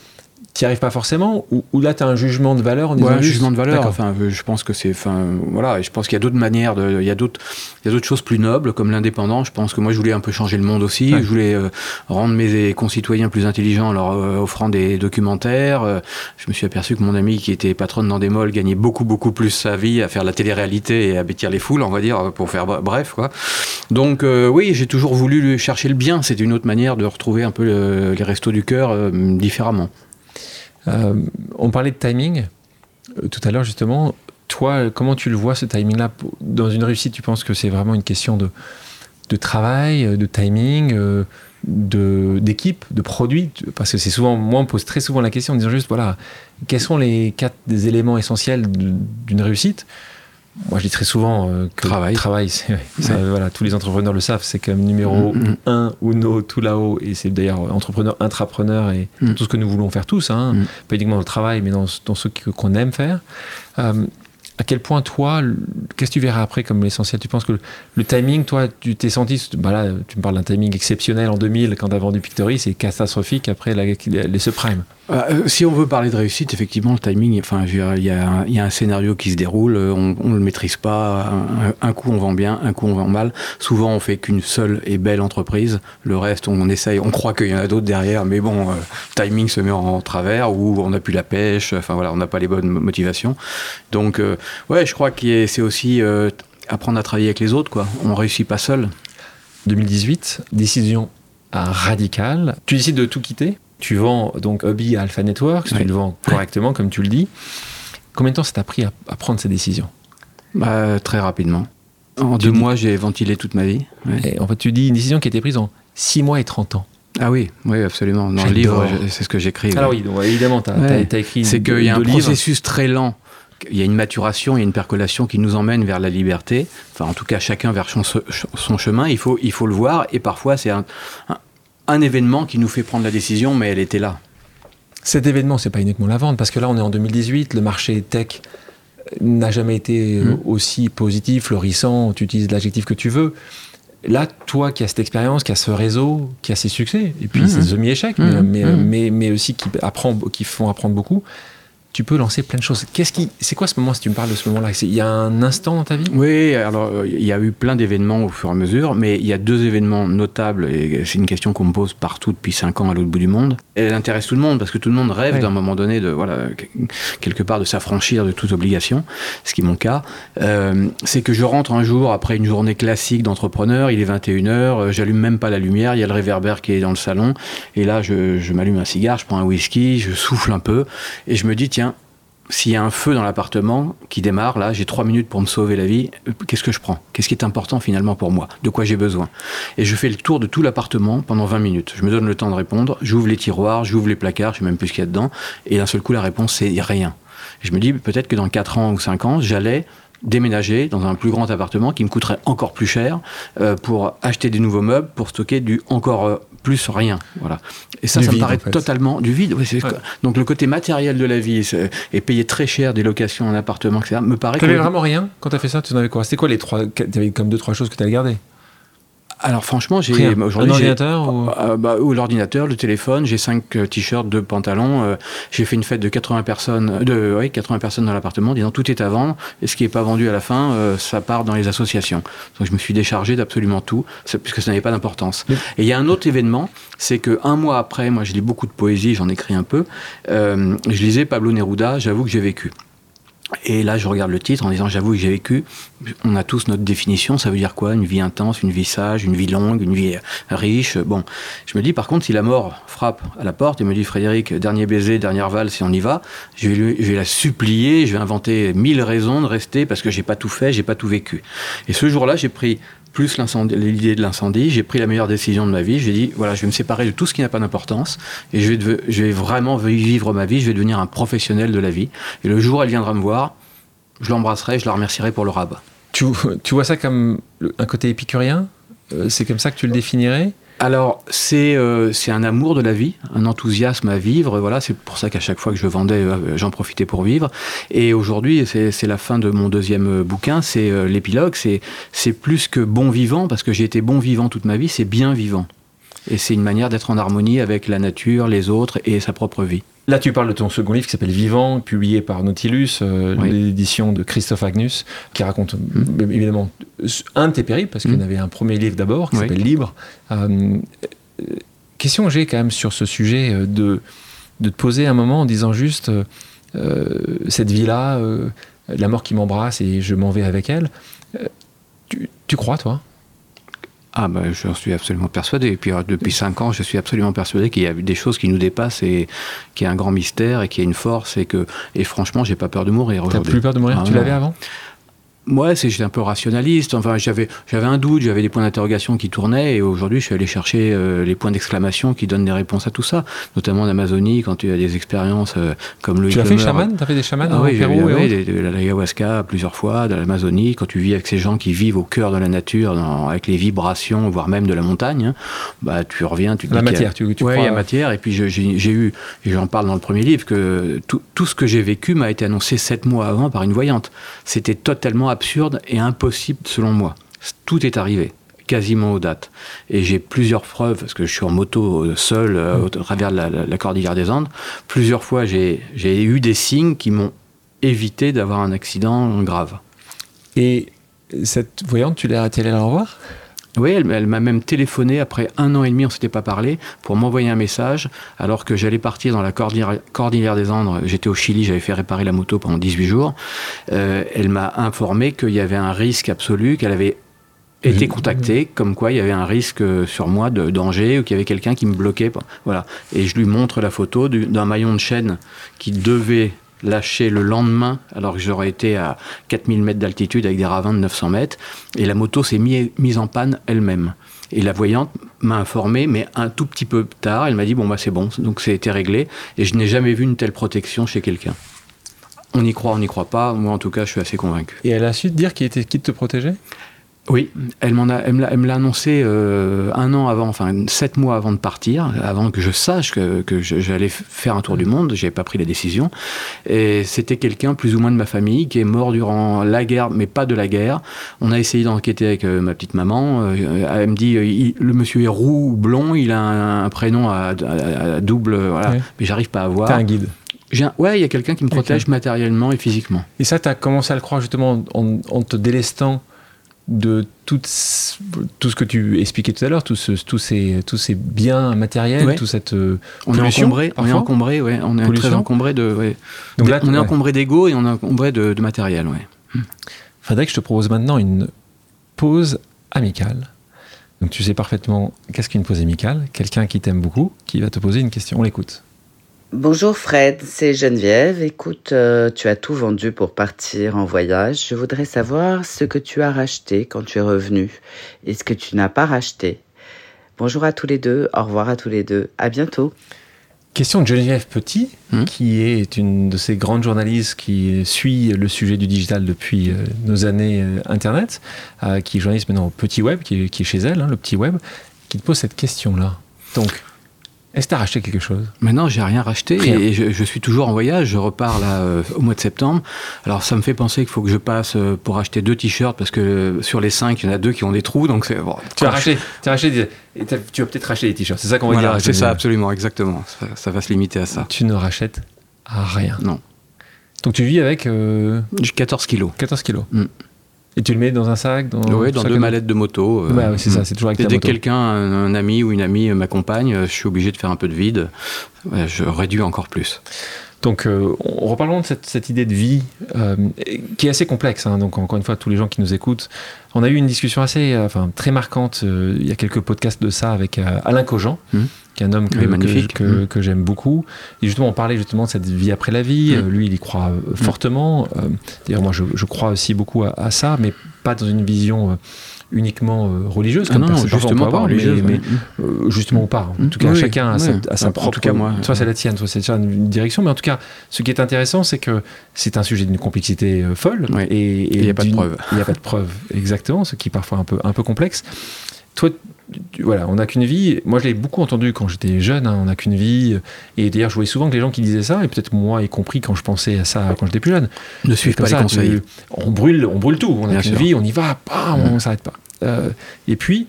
tu n'y arrives pas forcément, ou, ou là tu as un jugement de valeur en disant Ouais, un jugement de valeur. Enfin, euh, je pense que c'est, enfin, voilà. Et je pense qu'il y a d'autres manières de, il y a d'autres, il y a d'autres choses plus nobles comme l'indépendant. Je pense que moi, je voulais un peu changer le monde aussi. Ouais. Je voulais euh, rendre mes concitoyens plus intelligents en leur euh, offrant des documentaires. Euh, je me suis aperçu que mon ami qui était patronne dans des malls gagnait beaucoup, beaucoup plus sa vie à faire la télé-réalité et à bêtir les foules, on va dire, pour faire bre- bref, quoi. Donc, euh, oui, j'ai toujours voulu chercher le bien. C'est une autre manière de retrouver un peu le- les restos du cœur euh, différemment. Euh, on parlait de timing euh, tout à l'heure justement. Toi, comment tu le vois ce timing-là Dans une réussite, tu penses que c'est vraiment une question de, travail, euh, de timing, de- d'équipe, de, produit? Parce que c'est souvent, moi, on me pose très souvent la question en disant juste, voilà, quels sont les quatre des éléments essentiels d'une réussite? Moi, je dis très souvent euh, que Travail. travail, c'est, ça, voilà, tous les entrepreneurs le savent, c'est comme numéro Mm, mm. un ou no, tout là-haut. Et c'est d'ailleurs entrepreneur, intrapreneur et Mm. tout ce que nous voulons faire tous, hein, Mm. pas uniquement dans le travail, mais dans, dans ce que- qu'on aime faire. Euh, à quel point, toi, qu'est-ce que tu verras après comme l'essentiel? Tu penses que le, le timing, toi, tu t'es senti, bah là, tu me parles d'un timing exceptionnel en 2000 quand tu as vendu Pictory, c'est catastrophique après la- les subprimes. Euh, si on veut parler de réussite, effectivement, le timing, enfin, il y, a un- scénario qui se déroule, euh, on ne le maîtrise pas. Un, coup, on vend bien, un coup, on vend mal. Souvent, on fait qu'une seule et belle entreprise. Le reste, on essaye, on croit qu'il y en a d'autres derrière, mais bon, euh, timing se met en travers ou on n'a plus la pêche. Enfin, voilà, on n'a pas les bonnes motivations. Donc, euh, ouais, je crois que c'est aussi euh, apprendre à travailler avec les autres, quoi. On réussit pas seul. 2018, décision euh, radicale. Tu décides de tout quitter? Tu vends donc Hobby à Alpha Networks, Ouais. tu le vends correctement, comme tu le dis. Combien de temps ça t'a pris à, à prendre cette décision Bah, très rapidement. En Tu deux dis- mois, j'ai ventilé toute ma vie. Ouais. Et En fait, tu dis une décision qui a été prise en 6 mois et 30 ans. Ah oui, oui, absolument. Dans le livre, c'est ce que j'écris. Alors ouais. oui, donc, évidemment, tu as, Ouais. écrit C'est qu'il y a un livres. processus très lent. Il y a une maturation, il y a une percolation qui nous emmène vers la liberté. Enfin, en tout cas, chacun vers son, son chemin. Il faut, il faut le voir. Et parfois, c'est un, un, un événement qui nous fait prendre la décision, mais elle était là. Cet événement, c'est pas uniquement la vente, parce que là, on est en 2018, le marché tech n'a jamais été Mm. euh, aussi positif, florissant, tu utilises l'adjectif que tu veux. Là, toi qui as cette expérience, qui as ce réseau, qui a ses succès, et puis Mhm. ses demi-échecs, mais, Mhm. mais, Mhm. mais, mais aussi qui, apprend, qui font apprendre beaucoup, tu peux lancer plein de choses. Qu'est-ce qui, c'est quoi ce moment, si tu me parles de ce moment-là? Il y a un instant dans ta vie? Oui, alors euh, il y a eu plein d'événements au fur et à mesure, mais il y a deux événements notables, et c'est une question qu'on me pose partout depuis cinq ans à l'autre bout du monde. Et elle intéresse tout le monde, parce que tout le monde rêve Ouais. d'un moment donné de, voilà, que- quelque part de s'affranchir de toute obligation, ce qui est mon cas. Euh, c'est que je rentre un jour après une journée classique d'entrepreneur, il est 21h, euh, j'allume même pas la lumière, il y a le réverbère qui est dans le salon, et là je, je m'allume un cigare, je prends un whisky, je souffle un peu, et je me dis, tiens, s'il y a un feu dans l'appartement qui démarre, là, j'ai trois minutes pour me sauver la vie, qu'est-ce que je prends? Qu'est-ce qui est important finalement pour moi? De quoi j'ai besoin? Et je fais le tour de tout l'appartement pendant 20 minutes. Je me donne le temps de répondre, j'ouvre les tiroirs, j'ouvre les placards, je sais même plus ce qu'il y a dedans, et d'un seul coup, la réponse, c'est rien. Je me dis, peut-être que dans 4 ans ou 5 ans, j'allais déménager dans un plus grand appartement qui me coûterait encore plus cher euh, pour acheter des nouveaux meubles, pour stocker du encore euh, plus rien. Voilà. Et ça, Du ça vide, me paraît en fait. totalement du vide. Oui, c'est- Ouais. Donc le côté matériel de la vie et payer très cher des locations en appartement, etc., me paraît Tu n'avais vraiment rien quand tu as fait ça? Tu en avais quoi? C'était quoi les trois Tu avais comme deux, trois choses que tu avais gardées Alors franchement, j'ai aujourd'hui Un j'ai- ordinateur ou... Euh, bah, ou l'ordinateur, le téléphone, j'ai cinq euh, t-shirts, deux pantalons. euh, j'ai fait une fête de 80 personnes, de oui, 80 personnes dans l'appartement, disant tout est à vendre et ce qui n'est pas vendu à la fin, euh, ça part dans les associations. Donc je me suis déchargé d'absolument tout, puisque ça n'avait pas d'importance. Et il y a un autre événement, c'est que un mois après, moi je lis beaucoup de poésie, j'en écris un peu. je lisais Pablo Neruda, j'avoue que j'ai vécu. Et là, je regarde le titre en disant J'avoue que j'ai vécu. On a tous notre définition. Ça veut dire quoi? Une vie intense, une vie sage, une vie longue, une vie euh, riche. Bon, je me dis par contre, si la mort frappe à la porte et me dit Frédéric, dernier baiser, dernière valse, si on y va, je vais, lui- je vais la supplier. Je vais inventer mille raisons de rester parce que j'ai pas tout fait, j'ai pas tout vécu. Et ce jour-là, j'ai pris plus l'idée de l'incendie, j'ai pris la meilleure décision de ma vie. J'ai dit voilà, je vais me séparer de tout ce qui n'a pas d'importance et je vais, vraiment vivre ma vie. Je vais devenir un professionnel de la vie. Et le jour où elle viendra me voir, je l'embrasserai, je la remercierai pour le rabat. Tu, tu vois ça comme un côté épicurien? Euh, C'est comme ça que tu le définirais? Alors, c'est euh, un amour de la vie, un enthousiasme à vivre. Voilà, c'est pour ça qu'à chaque fois que je vendais, euh, j'en profitais pour vivre. Et aujourd'hui, c'est la fin de mon deuxième euh, bouquin, c'est euh, l'épilogue. C'est plus que bon vivant, parce que j'ai été bon vivant toute ma vie, c'est bien vivant. Et c'est une manière d'être en harmonie avec la nature, les autres et sa propre vie. Là, tu parles de ton second livre qui s'appelle Vivant, publié par Nautilus, euh, Oui. l'édition de Christophe Agnus, qui raconte euh, évidemment un de tes périples, parce qu'il y en Mm. avait un premier livre d'abord qui Oui. s'appelle Libre. Euh, question que j'ai quand même sur ce sujet de, de te poser un moment en disant juste euh, cette vie-là, la mort qui m'embrasse et je m'en vais avec elle. Tu, tu crois, toi? Ah ben, j'en suis absolument persuadé. Et puis euh, depuis cinq ans, je suis absolument persuadé qu'il y a des choses qui nous dépassent et qu'il y a un grand mystère et qu'il y a une force et que et franchement, j'ai pas peur de mourir T'as plus peur de mourir Ah Tu l'avais avant moi, c'est j'étais un peu rationaliste. Enfin, j'avais j'avais un doute, j'avais des points d'interrogation qui tournaient, et aujourd'hui, je suis allé chercher euh, les points d'exclamation qui donnent des réponses à tout ça, notamment en Amazonie, quand tu as des expériences euh, comme le. Tu as fait chaman? T'as fait des chamans ah, oui, Pérou oui, et de, de l'ayahuasca plusieurs fois, de l'Amazonie, quand tu vis avec ces gens qui vivent au cœur de la nature, dans, avec les vibrations, voire même de la montagne, hein, bah tu reviens, tu te La dis y a- matière, tu, tu Ouais, il y a matière. Et puis j'ai eu, et j'en parle dans le premier livre, que tout, tout ce que j'ai vécu m'a été annoncé sept mois avant par une voyante. C'était totalement absurde et impossible selon moi. Tout est arrivé quasiment aux dates. Et j'ai plusieurs preuves, parce que je suis en moto seul euh, au travers de la, la- la cordillère des Andes, plusieurs fois j'ai eu des signes qui m'ont évité d'avoir un accident grave. Et cette voyante, tu l'as es allé la revoir Oui, elle, elle m'a même téléphoné après un an et demi, on s'était pas parlé, pour m'envoyer un message, alors que j'allais partir dans la cordillère, cordillère des Andes. J'étais au Chili, j'avais fait réparer la moto pendant 18 jours. Euh, elle m'a informé qu'il y avait un risque absolu, qu'elle avait été contactée, comme quoi il y avait un risque euh, sur moi de danger, ou qu'il y avait quelqu'un qui me bloquait. Voilà. Et je lui montre la photo du- d'un maillon de chaîne qui devait lâcher le lendemain, alors que j'aurais été à 4000 mètres d'altitude avec des ravins de 900 mètres, et la moto s'est mis- mise en panne elle-même. Et la voyante m'a informé, mais un tout petit peu tard, elle m'a dit bon bah c'est bon, donc c'est été réglé, et je n'ai jamais vu une telle protection chez quelqu'un. On y croit, on n'y croit pas, moi en tout cas je suis assez convaincu. Et elle a su dire qui était qui te protégeait? Oui, elle m'en a, elle me l'a, annoncé euh, un an avant, enfin sept mois avant de partir, avant que je sache que, que j'allais faire un tour du monde. J'avais pas pris la décision. Et c'était quelqu'un plus ou moins de ma famille qui est mort durant la guerre, mais pas de la guerre. On a essayé d'enquêter avec euh, ma petite maman. Euh, elle me dit, il- le monsieur est roux ou blond, il a un, un prénom à, à- à double, voilà. Ouais. Mais j'arrive pas à voir. T'as un guide. Un- ouais, il y a quelqu'un qui me protège matériellement et physiquement. Et ça, tu as commencé à le croire justement en, en te délestant de tout, ce- tout ce que tu expliquais tout à l'heure, tous ce- tous ces, tous ces biens matériels, Ouais. toute cette. euh, On est encombré, on est encombré, ouais, on est Pollution. très encombré de. ouais. Donc là, on est encombré d'ego et on est encombré de, de matériel, ouais. Que je te propose maintenant une pause amicale. Donc tu sais parfaitement qu'est-ce qu'une pause amicale. Quelqu'un qui t'aime beaucoup, qui va te poser une question. On l'écoute. Bonjour Fred, c'est Geneviève. Écoute, euh, tu as tout vendu pour partir en voyage. Je voudrais savoir ce que tu as racheté quand tu es revenu et ce que tu n'as pas racheté. Bonjour à tous les deux, au revoir à tous les deux, à bientôt. Question de Geneviève Petit, Hmm? qui est une de ces grandes journalistes qui suit le sujet du digital depuis euh, nos années euh, Internet, euh, qui est journaliste maintenant au Petit Web, qui est, qui est chez elle, hein, le Petit Web, qui te pose cette question-là. Donc, est-ce que tu as racheté quelque chose? Maintenant, j'ai rien racheté Rien. et je, je suis toujours en voyage. Je repars là euh, au mois de septembre. Alors, ça me fait penser qu'il faut que je passe euh, pour acheter deux t-shirts parce que euh, sur les cinq, il y en a deux qui ont des trous. Donc, c'est bon, Tu as racheté, tu as racheté des- et tu vas peut-être racheter des t-shirts, c'est ça qu'on va Voilà, dire. c'est ça, absolument, exactement. Ça, ça va se limiter à ça. Tu ne rachètes rien. Non. Donc tu vis avec euh, J'ai 14 kilos. 14 kilos. Mm. Et tu le mets dans un sac dans, Oui, dans deux mallettes de moto. euh, Bah ouais, c'est ça, mm. c'est toujours avec Et ta dès que quelqu'un, un, ami ou une amie euh, m'accompagne, euh, je suis obligé de faire un peu de vide. Je réduis encore plus. Donc, euh, on reparlons de cette, cette idée de vie euh, qui est assez complexe. hein. donc, encore une fois, tous les gens qui nous écoutent, on a eu une discussion assez, euh, enfin, très marquante. euh, il y a quelques podcasts de ça avec euh, Alain Cogent, Mhm. qui est un homme que, Oui, que- magnifique. que, que j'aime beaucoup. Et justement, on parlait justement de cette vie après la vie. Euh, lui, il y croit fortement. D'ailleurs, moi, je, je crois aussi beaucoup à, à ça, mais pas dans une vision uniquement religieuse. Ah comme non, non, justement pas avoir, mais- religieuse. mais, ouais. euh, justement ou pas. En tout cas, Oui, chacun a oui. sa, a sa En propre. tout cas, moi, soit c'est la tienne, soit c'est une direction. Mais en tout cas, ce qui est intéressant, c'est que c'est un sujet d'une complexité folle. Et il y a pas de preuve. Il n'y a pas de preuve, exactement, ce qui est parfois un peu, un peu complexe. Toi, voilà, on n'a qu'une vie. Moi, je l'ai beaucoup entendu quand j'étais jeune. hein, on n'a qu'une vie. Et d'ailleurs, je voyais souvent que les gens qui disaient ça, et peut-être moi y compris quand je pensais à ça quand j'étais plus jeune, Ne suivez pas ça, les conseils. tu- on brûle, on brûle tout. On a Bien qu'une vie, on y va, bam, on s'arrête pas. Euh, et puis,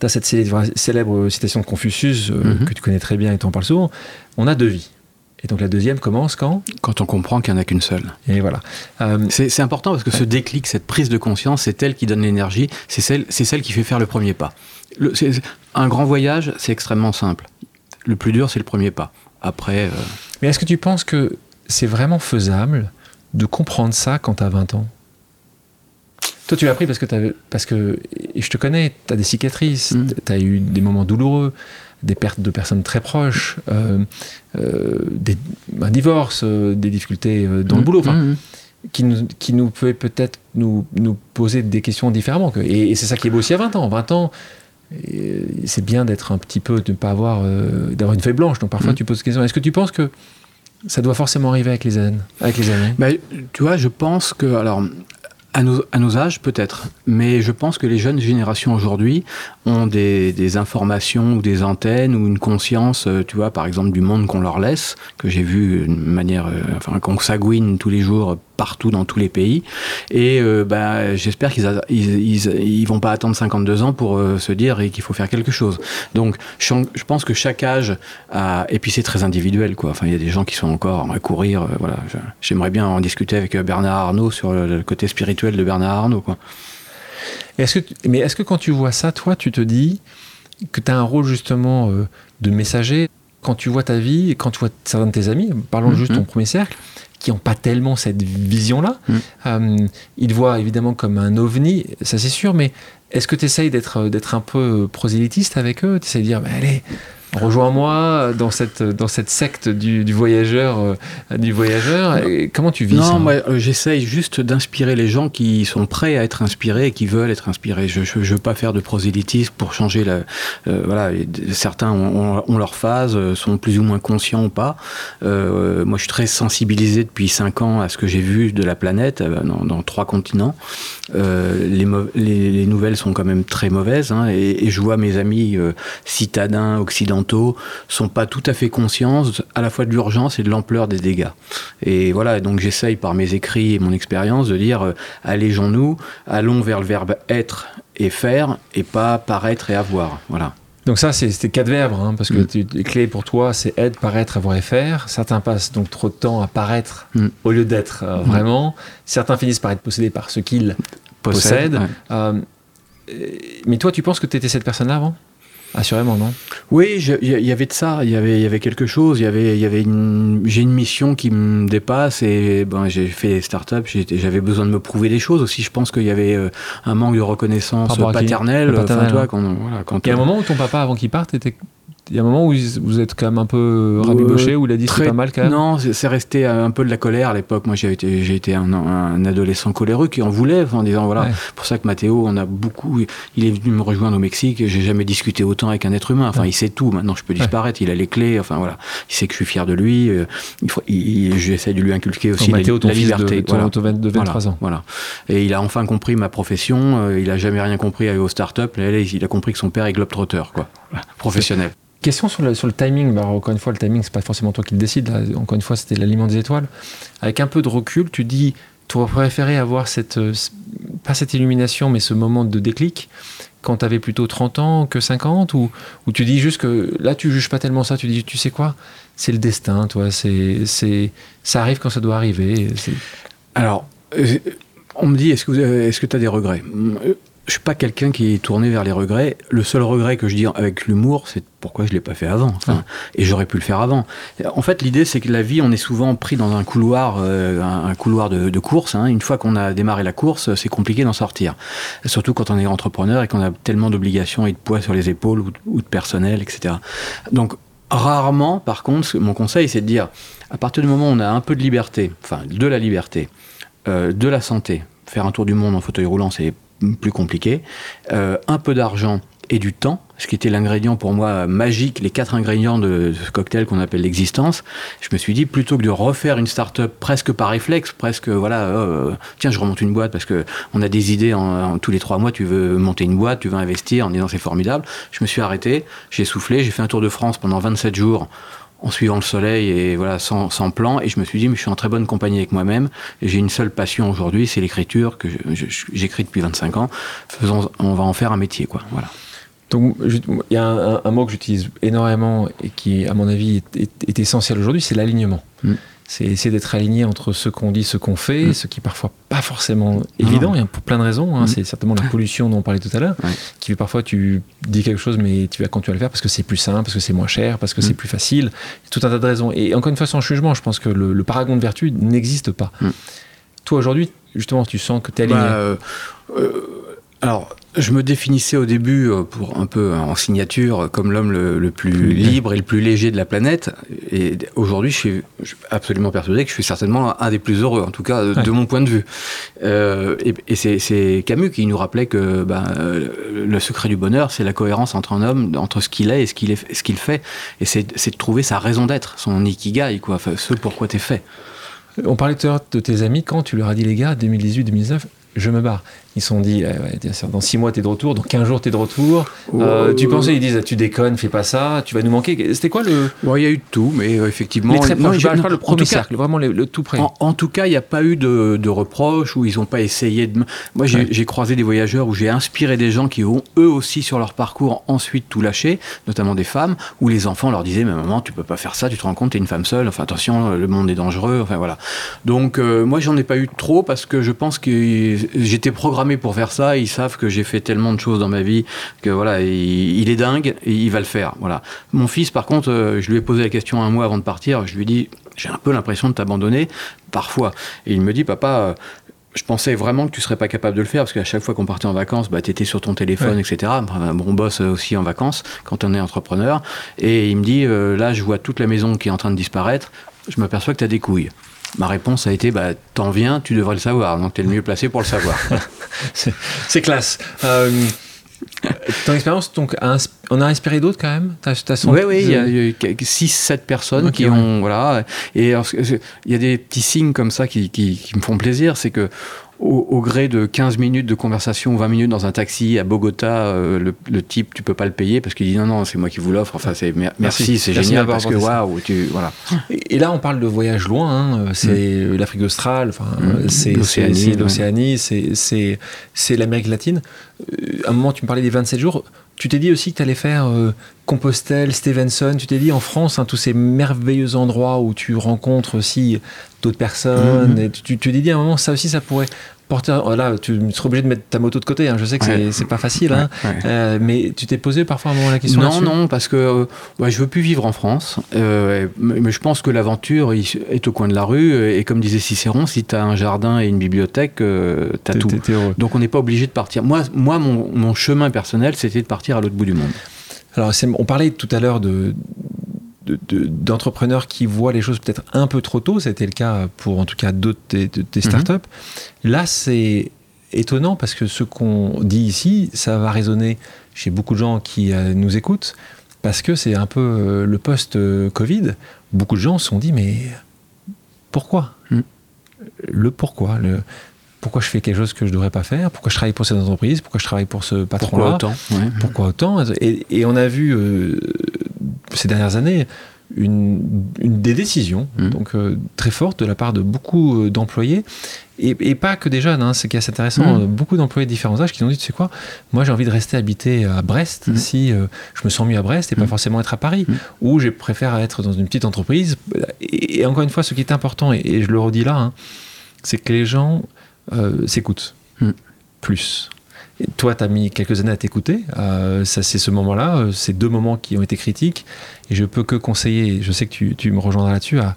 tu as cette célèbre, célèbre citation de Confucius euh, Mhm. que tu connais très bien et tu en parles souvent. On a deux vies. Et donc la deuxième commence quand Quand on comprend qu'il n'y en a qu'une seule. Et voilà. Euh, C'est important parce que ce déclic, cette prise de conscience, c'est elle qui donne l'énergie, c'est celle, celle qui fait faire le premier pas. Le- un grand voyage, c'est extrêmement simple. Le plus dur, c'est le premier pas. Après, euh, mais est-ce que tu penses que c'est vraiment faisable de comprendre ça quand tu as 20 ans? Toi, tu l'as appris parce que, parce que, et je te connais, tu as des cicatrices, Mm. tu as eu des moments douloureux, des pertes de personnes très proches, euh, euh, des, un divorce, euh, des difficultés euh, dans le mm, boulot. Enfin, mm, mm. qui nous, qui nous peut peut-être nous, nous poser des questions différemment. Et, c'est ça qui est beau aussi à 20 ans. 20 ans, c'est bien d'être un petit peu, de ne pas avoir, euh, d'avoir une feuille blanche. Donc parfois, mm. tu poses des questions. Est-ce que tu penses que ça doit forcément arriver avec les années, avec les années bah, Tu vois, je pense que, alors, à nos, à nos, âges, peut-être. Mais je pense que les jeunes générations aujourd'hui ont des, des, informations ou des antennes ou une conscience, euh, tu vois, par exemple, du monde qu'on leur laisse, que j'ai vu de manière, euh, enfin, qu'on s'agouine tous les jours partout dans tous les pays. Et euh, bah, j'espère qu'ils ils, ils, vont pas attendre 52 ans pour se dire qu'il faut faire quelque chose. Donc, je, je, pense que chaque âge a, et puis c'est très individuel, quoi. Enfin, il y a des gens qui sont encore à courir, voilà. J'aimerais bien en discuter avec Bernard Arnault sur le côté spirituel de Bernard Arnault. Quoi. Est-ce que, mais est-ce que quand tu vois ça, toi, tu te dis que tu as un rôle justement euh, de messager quand tu vois ta vie et quand tu vois certains de tes amis, parlons mmh, juste de ton premier cercle, qui n'ont pas tellement cette vision-là. Mmh. Euh, ils voient évidemment comme un ovni, ça c'est sûr, mais est-ce que tu essayes d'être, d'être un peu prosélytiste avec eux? Tu essayes de dire, bah, allez, Rejoins-moi dans cette, dans cette secte du, voyageur. Euh, du voyageur. comment tu vis non, ça moi, euh, j'essaye juste d'inspirer les gens qui sont prêts à être inspirés et qui veulent être inspirés. Je ne veux pas faire de prosélytisme pour changer la. Euh, voilà, certains ont, leur phase, sont plus ou moins conscients ou pas. moi, je suis très sensibilisé depuis cinq ans à ce que j'ai vu de la planète dans, trois continents. Les, les, nouvelles sont quand même très mauvaises hein, et, et, je vois mes amis citadins occidentaux sont pas tout à fait conscients à la fois de l'urgence et de l'ampleur des dégâts. Et voilà, donc j'essaye par mes écrits et mon expérience de dire euh, allégeons-nous, allons vers le verbe être et faire et pas paraître et avoir. Voilà. Donc ça, c'est quatre verbes, hein, parce que mm. les clés pour toi, c'est être, paraître, avoir et faire. Certains passent donc trop de temps à paraître mm. au lieu d'être euh, mm. vraiment. Certains finissent par être possédés par ce qu'ils possèdent. Euh, mais toi, tu penses que tu étais cette personne-là avant? Assurément, non Oui, il y, avait de ça, il y avait, y avait quelque chose, y avait, y avait j'ai une mission qui me dépasse et ben, j'ai fait des startups, j'avais besoin de me prouver des choses aussi. Je pense qu'il y avait euh, un manque de reconnaissance paternelle. Toi, quand, voilà, quand il y a un moment où ton papa, avant qu'il parte, était il y a un moment où vous êtes quand même un peu rabiboché, où il a dit c'est pas mal quand même Non, c'est resté un peu de la colère à l'époque. Moi, j'ai été, j'ai été un, un, adolescent coléreux qui en voulait, en disant voilà, pour ça que Mathéo, on a beaucoup. Il est venu me rejoindre au Mexique. J'ai jamais discuté autant avec un être humain. Enfin, il sait tout. Maintenant, je peux disparaître. Il a les clés. Enfin, voilà. Il sait que je suis fier de lui. Euh, il J'essaie de lui inculquer aussi Mathéo, la, liberté. De, voilà. 23 ans. Voilà. Et il a enfin compris ma profession. Euh, il a jamais rien compris aux startups. Il a compris que son père est globetrotter, quoi. Professionnel. Question sur le, timing. Encore une fois, le timing, c'est pas forcément toi qui le décide. encore une fois, c'était l'aliment des étoiles. Avec un peu de recul, tu dis, tu aurais préféré avoir cette, euh, pas cette illumination, mais ce moment de déclic quand tu avais plutôt 30 ans que 50 ou, tu dis juste que là, tu juges pas tellement ça. Tu dis, tu sais quoi? C'est le destin, toi. C'est, c'est, ça arrive quand ça doit arriver. Alors, euh, on me dit, est-ce que est-ce que tu as des regrets? Je suis pas quelqu'un qui est tourné vers les regrets. Le seul regret que je dis avec l'humour, c'est pourquoi je l'ai pas fait avant. Et j'aurais pu le faire avant. En fait, l'idée, c'est que la vie, on est souvent pris dans un couloir, euh, un, couloir de, course. Hein. Une fois qu'on a démarré la course, c'est compliqué d'en sortir. Surtout quand on est entrepreneur et qu'on a tellement d'obligations et de poids sur les épaules ou, de personnel, etc. Donc, rarement, par contre, mon conseil, c'est de dire, à partir du moment où on a un peu de liberté, enfin, de la liberté, euh, de la santé, faire un tour du monde en fauteuil roulant, c'est plus compliqué, euh, un peu d'argent et du temps, ce qui était l'ingrédient pour moi magique, les quatre ingrédients de ce cocktail qu'on appelle l'existence. Je me suis dit plutôt que de refaire une start-up presque par réflexe, presque voilà, euh, tiens je remonte une boîte parce que on a des idées en, tous les trois mois, tu veux monter une boîte, tu veux investir en disant c'est formidable. Je me suis arrêté, j'ai soufflé, j'ai fait un tour de France pendant 27 jours en suivant le soleil et voilà sans, plan. Et je me suis dit mais je suis en très bonne compagnie avec moi-même. J'ai une seule passion aujourd'hui c'est l'écriture que j'écris depuis 25 ans. Faisons on va en faire un métier quoi. Voilà. Donc il y a un, mot que j'utilise énormément et qui à mon avis est, essentiel aujourd'hui c'est l'alignement. Mm c'est essayer d'être aligné entre ce qu'on dit, ce qu'on fait, mm. ce qui est parfois pas forcément évident, pour plein de raisons. Hein. Mm. C'est certainement la pollution dont on parlait tout à l'heure, qui fait parfois tu dis quelque chose, mais tu vas quand tu vas le faire parce que c'est plus simple, parce que c'est moins cher, parce que c'est mm. plus facile. Tout un tas de raisons. Et encore une fois, sans jugement, je pense que le, paragon de vertu n'existe pas. Toi aujourd'hui, justement, tu sens que tu es aligné. Bah, euh, euh, Alors, je me définissais au début, euh, pour un peu en signature, comme l'homme le, plus libre et le plus léger de la planète. Et aujourd'hui, je suis, absolument persuadé que je suis certainement un des plus heureux, en tout cas de mon point de vue. Euh, et, c'est Camus qui nous rappelait que ben, le secret du bonheur, c'est la cohérence entre un homme, entre ce qu'il est et ce qu'il ce fait. Et c'est de trouver sa raison d'être, son ikigai, quoi, enfin, ce pourquoi tu es fait. On parlait tout à l'heure de tes amis, quand tu leur as dit, les gars, 2018-2019, je me barre. Ils se sont dit, eh dans 6 mois, tu es de retour, dans 15 jours, tu es de retour. Euh, tu pensais, ils disent, tu déconnes, fais pas ça, tu vas nous manquer. C'était quoi le. Il y a eu de tout, mais euh, effectivement. Les très proches, je parle pas le premier cercle, vraiment le, tout près. En, tout cas, il n'y a pas eu de, reproches ou ils n'ont pas essayé de. Moi, j'ai croisé des voyageurs où j'ai inspiré des gens qui ont eux aussi sur leur parcours ensuite tout lâché, notamment des femmes, où les enfants leur disaient, mais maman, tu peux pas faire ça, tu te rends compte, tu es une femme seule, enfin attention, le monde est dangereux, enfin voilà. Donc, euh, moi, j'en ai pas eu trop parce que je pense que j'étais programmé pour faire ça ils savent que j'ai fait tellement de choses dans ma vie que voilà, il, est dingue et il va le faire. Voilà. Mon fils, par contre, euh, je lui ai posé la question un mois avant de partir. Je lui ai dit, j'ai un peu l'impression de t'abandonner parfois. Et il me dit, papa. Euh, je pensais vraiment que tu serais pas capable de le faire parce qu'à chaque fois qu'on partait en vacances, bah, tu étais sur ton téléphone, etc. Bon, on bosse aussi en vacances quand on est entrepreneur. Et il me dit, euh, là, je vois toute la maison qui est en train de disparaître. Je m'aperçois que tu as des couilles. Ma réponse a été bah, T'en viens, tu devrais le savoir, donc tu es le mieux placé pour le savoir. c'est classe. Euh, ton expérience, donc, on a inspiré d'autres quand même? Oui, oui, il y a, 6-7 personnes qui ont. Voilà. Et il y a des petits signes comme ça qui, qui me font plaisir. C'est que au, gré de 15 minutes de conversation, 20 minutes dans un taxi à Bogota, euh, le, type, tu peux pas le payer parce qu'il dit non, non, c'est moi qui vous l'offre. Enfin, c'est merci, c'est génial parce que waouh, tu voilà. Et, là, on parle de voyage loin. Hein, c'est mm. l'Afrique australe, enfin, mm. c'est l'Océanie, c'est c'est l'Amérique latine. Euh, à un moment, tu me parlais des 27 jours. Tu t'es dit aussi que tu allais faire euh, Compostelle, Stevenson. Tu t'es dit en France, hein, tous ces merveilleux endroits où tu rencontres aussi d'autres personnes. Mm-hmm. Et tu, tu t'es dit à un moment, ça aussi, ça pourrait porter. Là, tu serais obligé de mettre ta moto de côté. Hein. Je sais que c'est pas facile, hein. euh, mais tu t'es posé parfois un moment la question Non, non, parce que euh, ouais, je veux plus vivre en France. Euh, mais je pense que l'aventure est au coin de la rue. Et comme disait Cicéron, si tu as un jardin et une bibliothèque, tu as tout. Donc on n'est pas obligé de partir. Moi, moi mon, mon chemin personnel, c'était de partir à l'autre bout du monde. Alors, on parlait tout à l'heure de, d'entrepreneurs qui voient les choses peut-être un peu trop tôt. C'était le cas pour en tout cas d'autres des, mhm. startups. Là, c'est étonnant parce que ce qu'on dit ici, ça va résonner chez beaucoup de gens qui euh, nous écoutent parce que c'est un peu euh, le post-Covid. Beaucoup de gens se sont dit mais pourquoi mhm. Le pourquoi le, pourquoi je fais quelque chose que je ne devrais pas faire, pourquoi je travaille pour cette entreprise, pourquoi je travaille pour ce patron-là? Pourquoi autant? Pourquoi autant? Et, on a vu euh, ces dernières années une, des décisions mmh. donc euh, très fortes de la part de beaucoup euh, d'employés et, pas que des jeunes. Hein, c'est assez intéressant. Mmh. beaucoup d'employés de différents âges qui ont dit tu sais quoi, moi j'ai envie de rester habité à Brest mmh. si je me sens mieux à Brest et pas forcément être à Paris, ou je préfère être dans une petite entreprise. Et, encore une fois, ce qui est important et, je le redis là, hein, c'est que les gens euh, s'écoute hmm. plus. Toi, tu as mis quelques années à t'écouter. Euh, ça, c'est ce moment-là, euh, ces deux moments qui ont été critiques. Et je peux que conseiller, je sais que tu, tu me rejoindras là-dessus, à,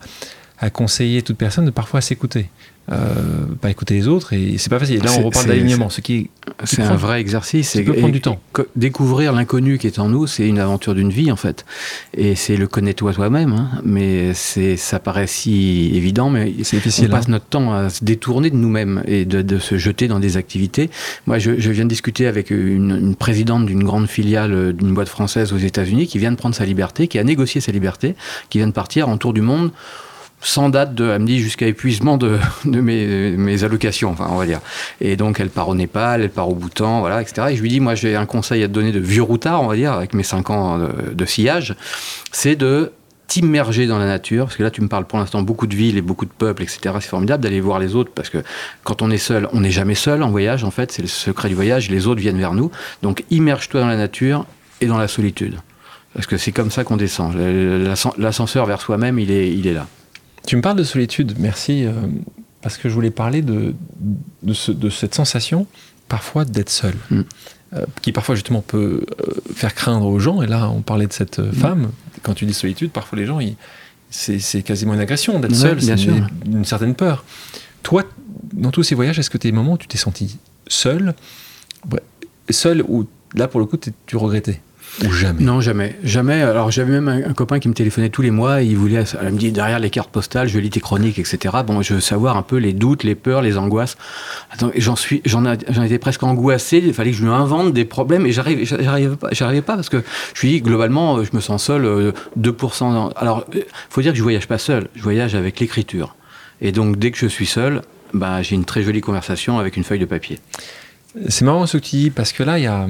à, conseiller toute personne de parfois s'écouter. Euh, pas écouter les autres et c'est pas facile. Là, on reparle d'alignement, ce qui c'est un vrai exercice. Ça peut prendre du temps. Découvrir l'inconnu qui est en nous, c'est une aventure d'une vie en fait, et c'est le connais-toi toi-même. Hein. Mais c'est ça paraît si évident, mais c'est difficile. On passe hein. notre temps à se détourner de nous-mêmes et de, se jeter dans des activités. Moi, je, viens de discuter avec une, une présidente d'une grande filiale d'une boîte française aux États-Unis qui vient de prendre sa liberté, qui a négocié sa liberté, qui vient de partir en tour du monde sans date de, elle me dit jusqu'à épuisement de, de mes, mes, allocations, enfin on va dire. Et donc elle part au Népal, elle part au Bhoutan, voilà, etc. Et je lui dis, moi j'ai un conseil à te donner de vieux routard, on va dire, avec mes 5 ans de, sillage, c'est de t'immerger dans la nature, parce que là tu me parles pour l'instant beaucoup de villes et beaucoup de peuples, etc. C'est formidable d'aller voir les autres, parce que quand on est seul, on n'est jamais seul en voyage, en fait, c'est le secret du voyage, les autres viennent vers nous. Donc immerge-toi dans la nature et dans la solitude. Parce que c'est comme ça qu'on descend. L'ascenseur vers soi-même, il est, il est là. Tu me parles de solitude, merci, euh, parce que je voulais parler de, de, cette sensation parfois d'être seul, mm. euh, qui parfois justement peut euh, faire craindre aux gens. Et là, on parlait de cette mm. femme. Quand tu dis solitude, parfois les gens, c'est quasiment une agression d'être seul, c'est une, une, certaine peur. Toi, dans tous ces voyages, est-ce que tu as des moments où tu t'es senti seul seul ou là pour le coup tu regrettais? Ou jamais Non, jamais. Jamais. Alors j'avais même un, copain qui me téléphonait tous les mois et il voulait, elle me dit derrière les cartes postales, je lis tes chroniques, etc. Bon, je veux savoir un peu les doutes, les peurs, les angoisses. J'en suis, j'en étais presque angoissé. Il fallait que je lui invente des problèmes et j'arrivais, pas, pas parce que je suis globalement, je me sens seul 2%. Euh, Alors, faut dire que je voyage pas seul. Je voyage avec l'écriture. Et donc dès que je suis seul, bah, j'ai une très jolie conversation avec une feuille de papier. C'est marrant ce que tu dis parce que là, il y a,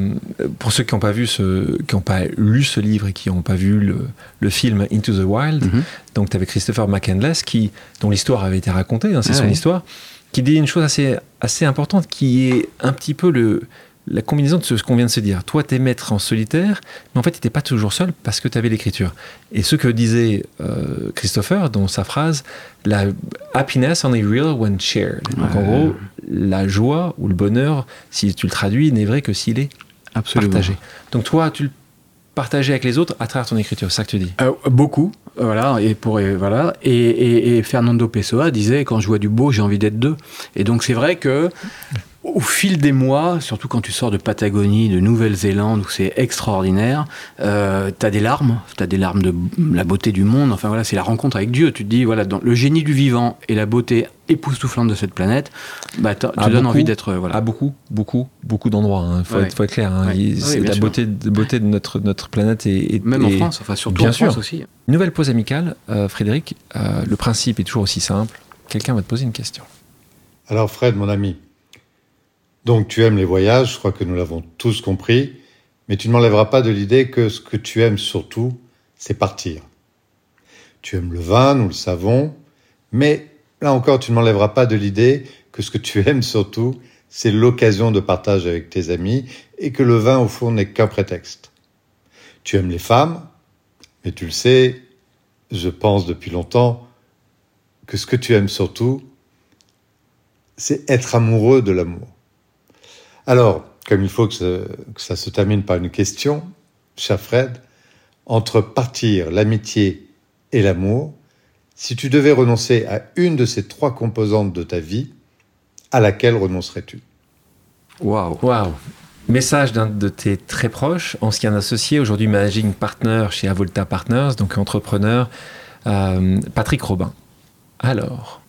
pour ceux qui n'ont pas vu ce, qui n'ont pas lu ce livre et qui n'ont pas vu le, le, film Into the Wild, mhm. donc tu avais Christopher McCandless qui, dont l'histoire avait été racontée, hein, c'est son histoire, qui dit une chose assez, assez importante qui est un petit peu le, la combinaison de ce, qu'on vient de se dire. Toi, t'es maître en solitaire, mais en fait, tu n'étais pas toujours seul parce que tu avais l'écriture. Et ce que disait euh, Christopher dans sa phrase, la happiness only real when shared. Donc, en gros, la joie ou le bonheur, si tu le traduis, n'est vrai que s'il est partagé. Donc, toi, tu le partageais avec les autres à travers ton écriture, c'est ça que tu dis? Euh, Beaucoup, voilà, et pour voilà, et, et, Fernando Pessoa disait quand je vois du beau, j'ai envie d'être deux. Et donc c'est vrai que au fil des mois, surtout quand tu sors de Patagonie, de Nouvelle-Zélande, où c'est extraordinaire, euh, tu as des larmes, tu as des larmes de la beauté du monde, enfin voilà, c'est la rencontre avec Dieu. Tu te dis, voilà, dans le génie du vivant et la beauté époustouflante de cette planète, bah, tu donnes envie d'être... Euh, voilà. À beaucoup, beaucoup, beaucoup d'endroits, il hein. faut, être, clair. Hein. la beauté, de, beauté de notre, notre planète et, Même en France, enfin surtout bien en sûr. France aussi. Nouvelle pause amicale, euh, Frédéric, euh, le principe est toujours aussi simple. Quelqu'un va te poser une question. Alors Fred, mon ami, donc tu aimes les voyages, je crois que nous l'avons tous compris, mais tu ne m'enlèveras pas de l'idée que ce que tu aimes surtout, c'est partir. Tu aimes le vin, nous le savons, mais là encore, tu ne m'enlèveras pas de l'idée que ce que tu aimes surtout, c'est l'occasion de partage avec tes amis et que le vin, au fond, n'est qu'un prétexte. Tu aimes les femmes, mais tu le sais, je pense depuis longtemps que ce que tu aimes surtout, c'est être amoureux de l'amour. Alors, comme il faut que, ça se termine par une question, cher Fred, entre partir, l'amitié et l'amour, si tu devais renoncer à une de ces trois composantes de ta vie, à laquelle renoncerais-tu? Waouh. Waouh. Message d'un de tes très proches, ancien associé, aujourd'hui managing partner chez Avolta Partners, donc entrepreneur, euh, Patrick Robin. Alors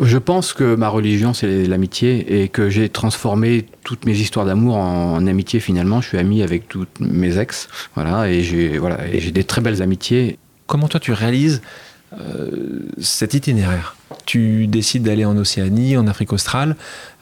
je pense que ma religion, c'est l'amitié et que j'ai transformé toutes mes histoires d'amour en, amitié finalement. Je suis ami avec toutes mes ex, voilà, et j'ai voilà, des très belles amitiés. Comment toi tu réalises euh, cet itinéraire? Tu décides d'aller en Océanie, en Afrique australe.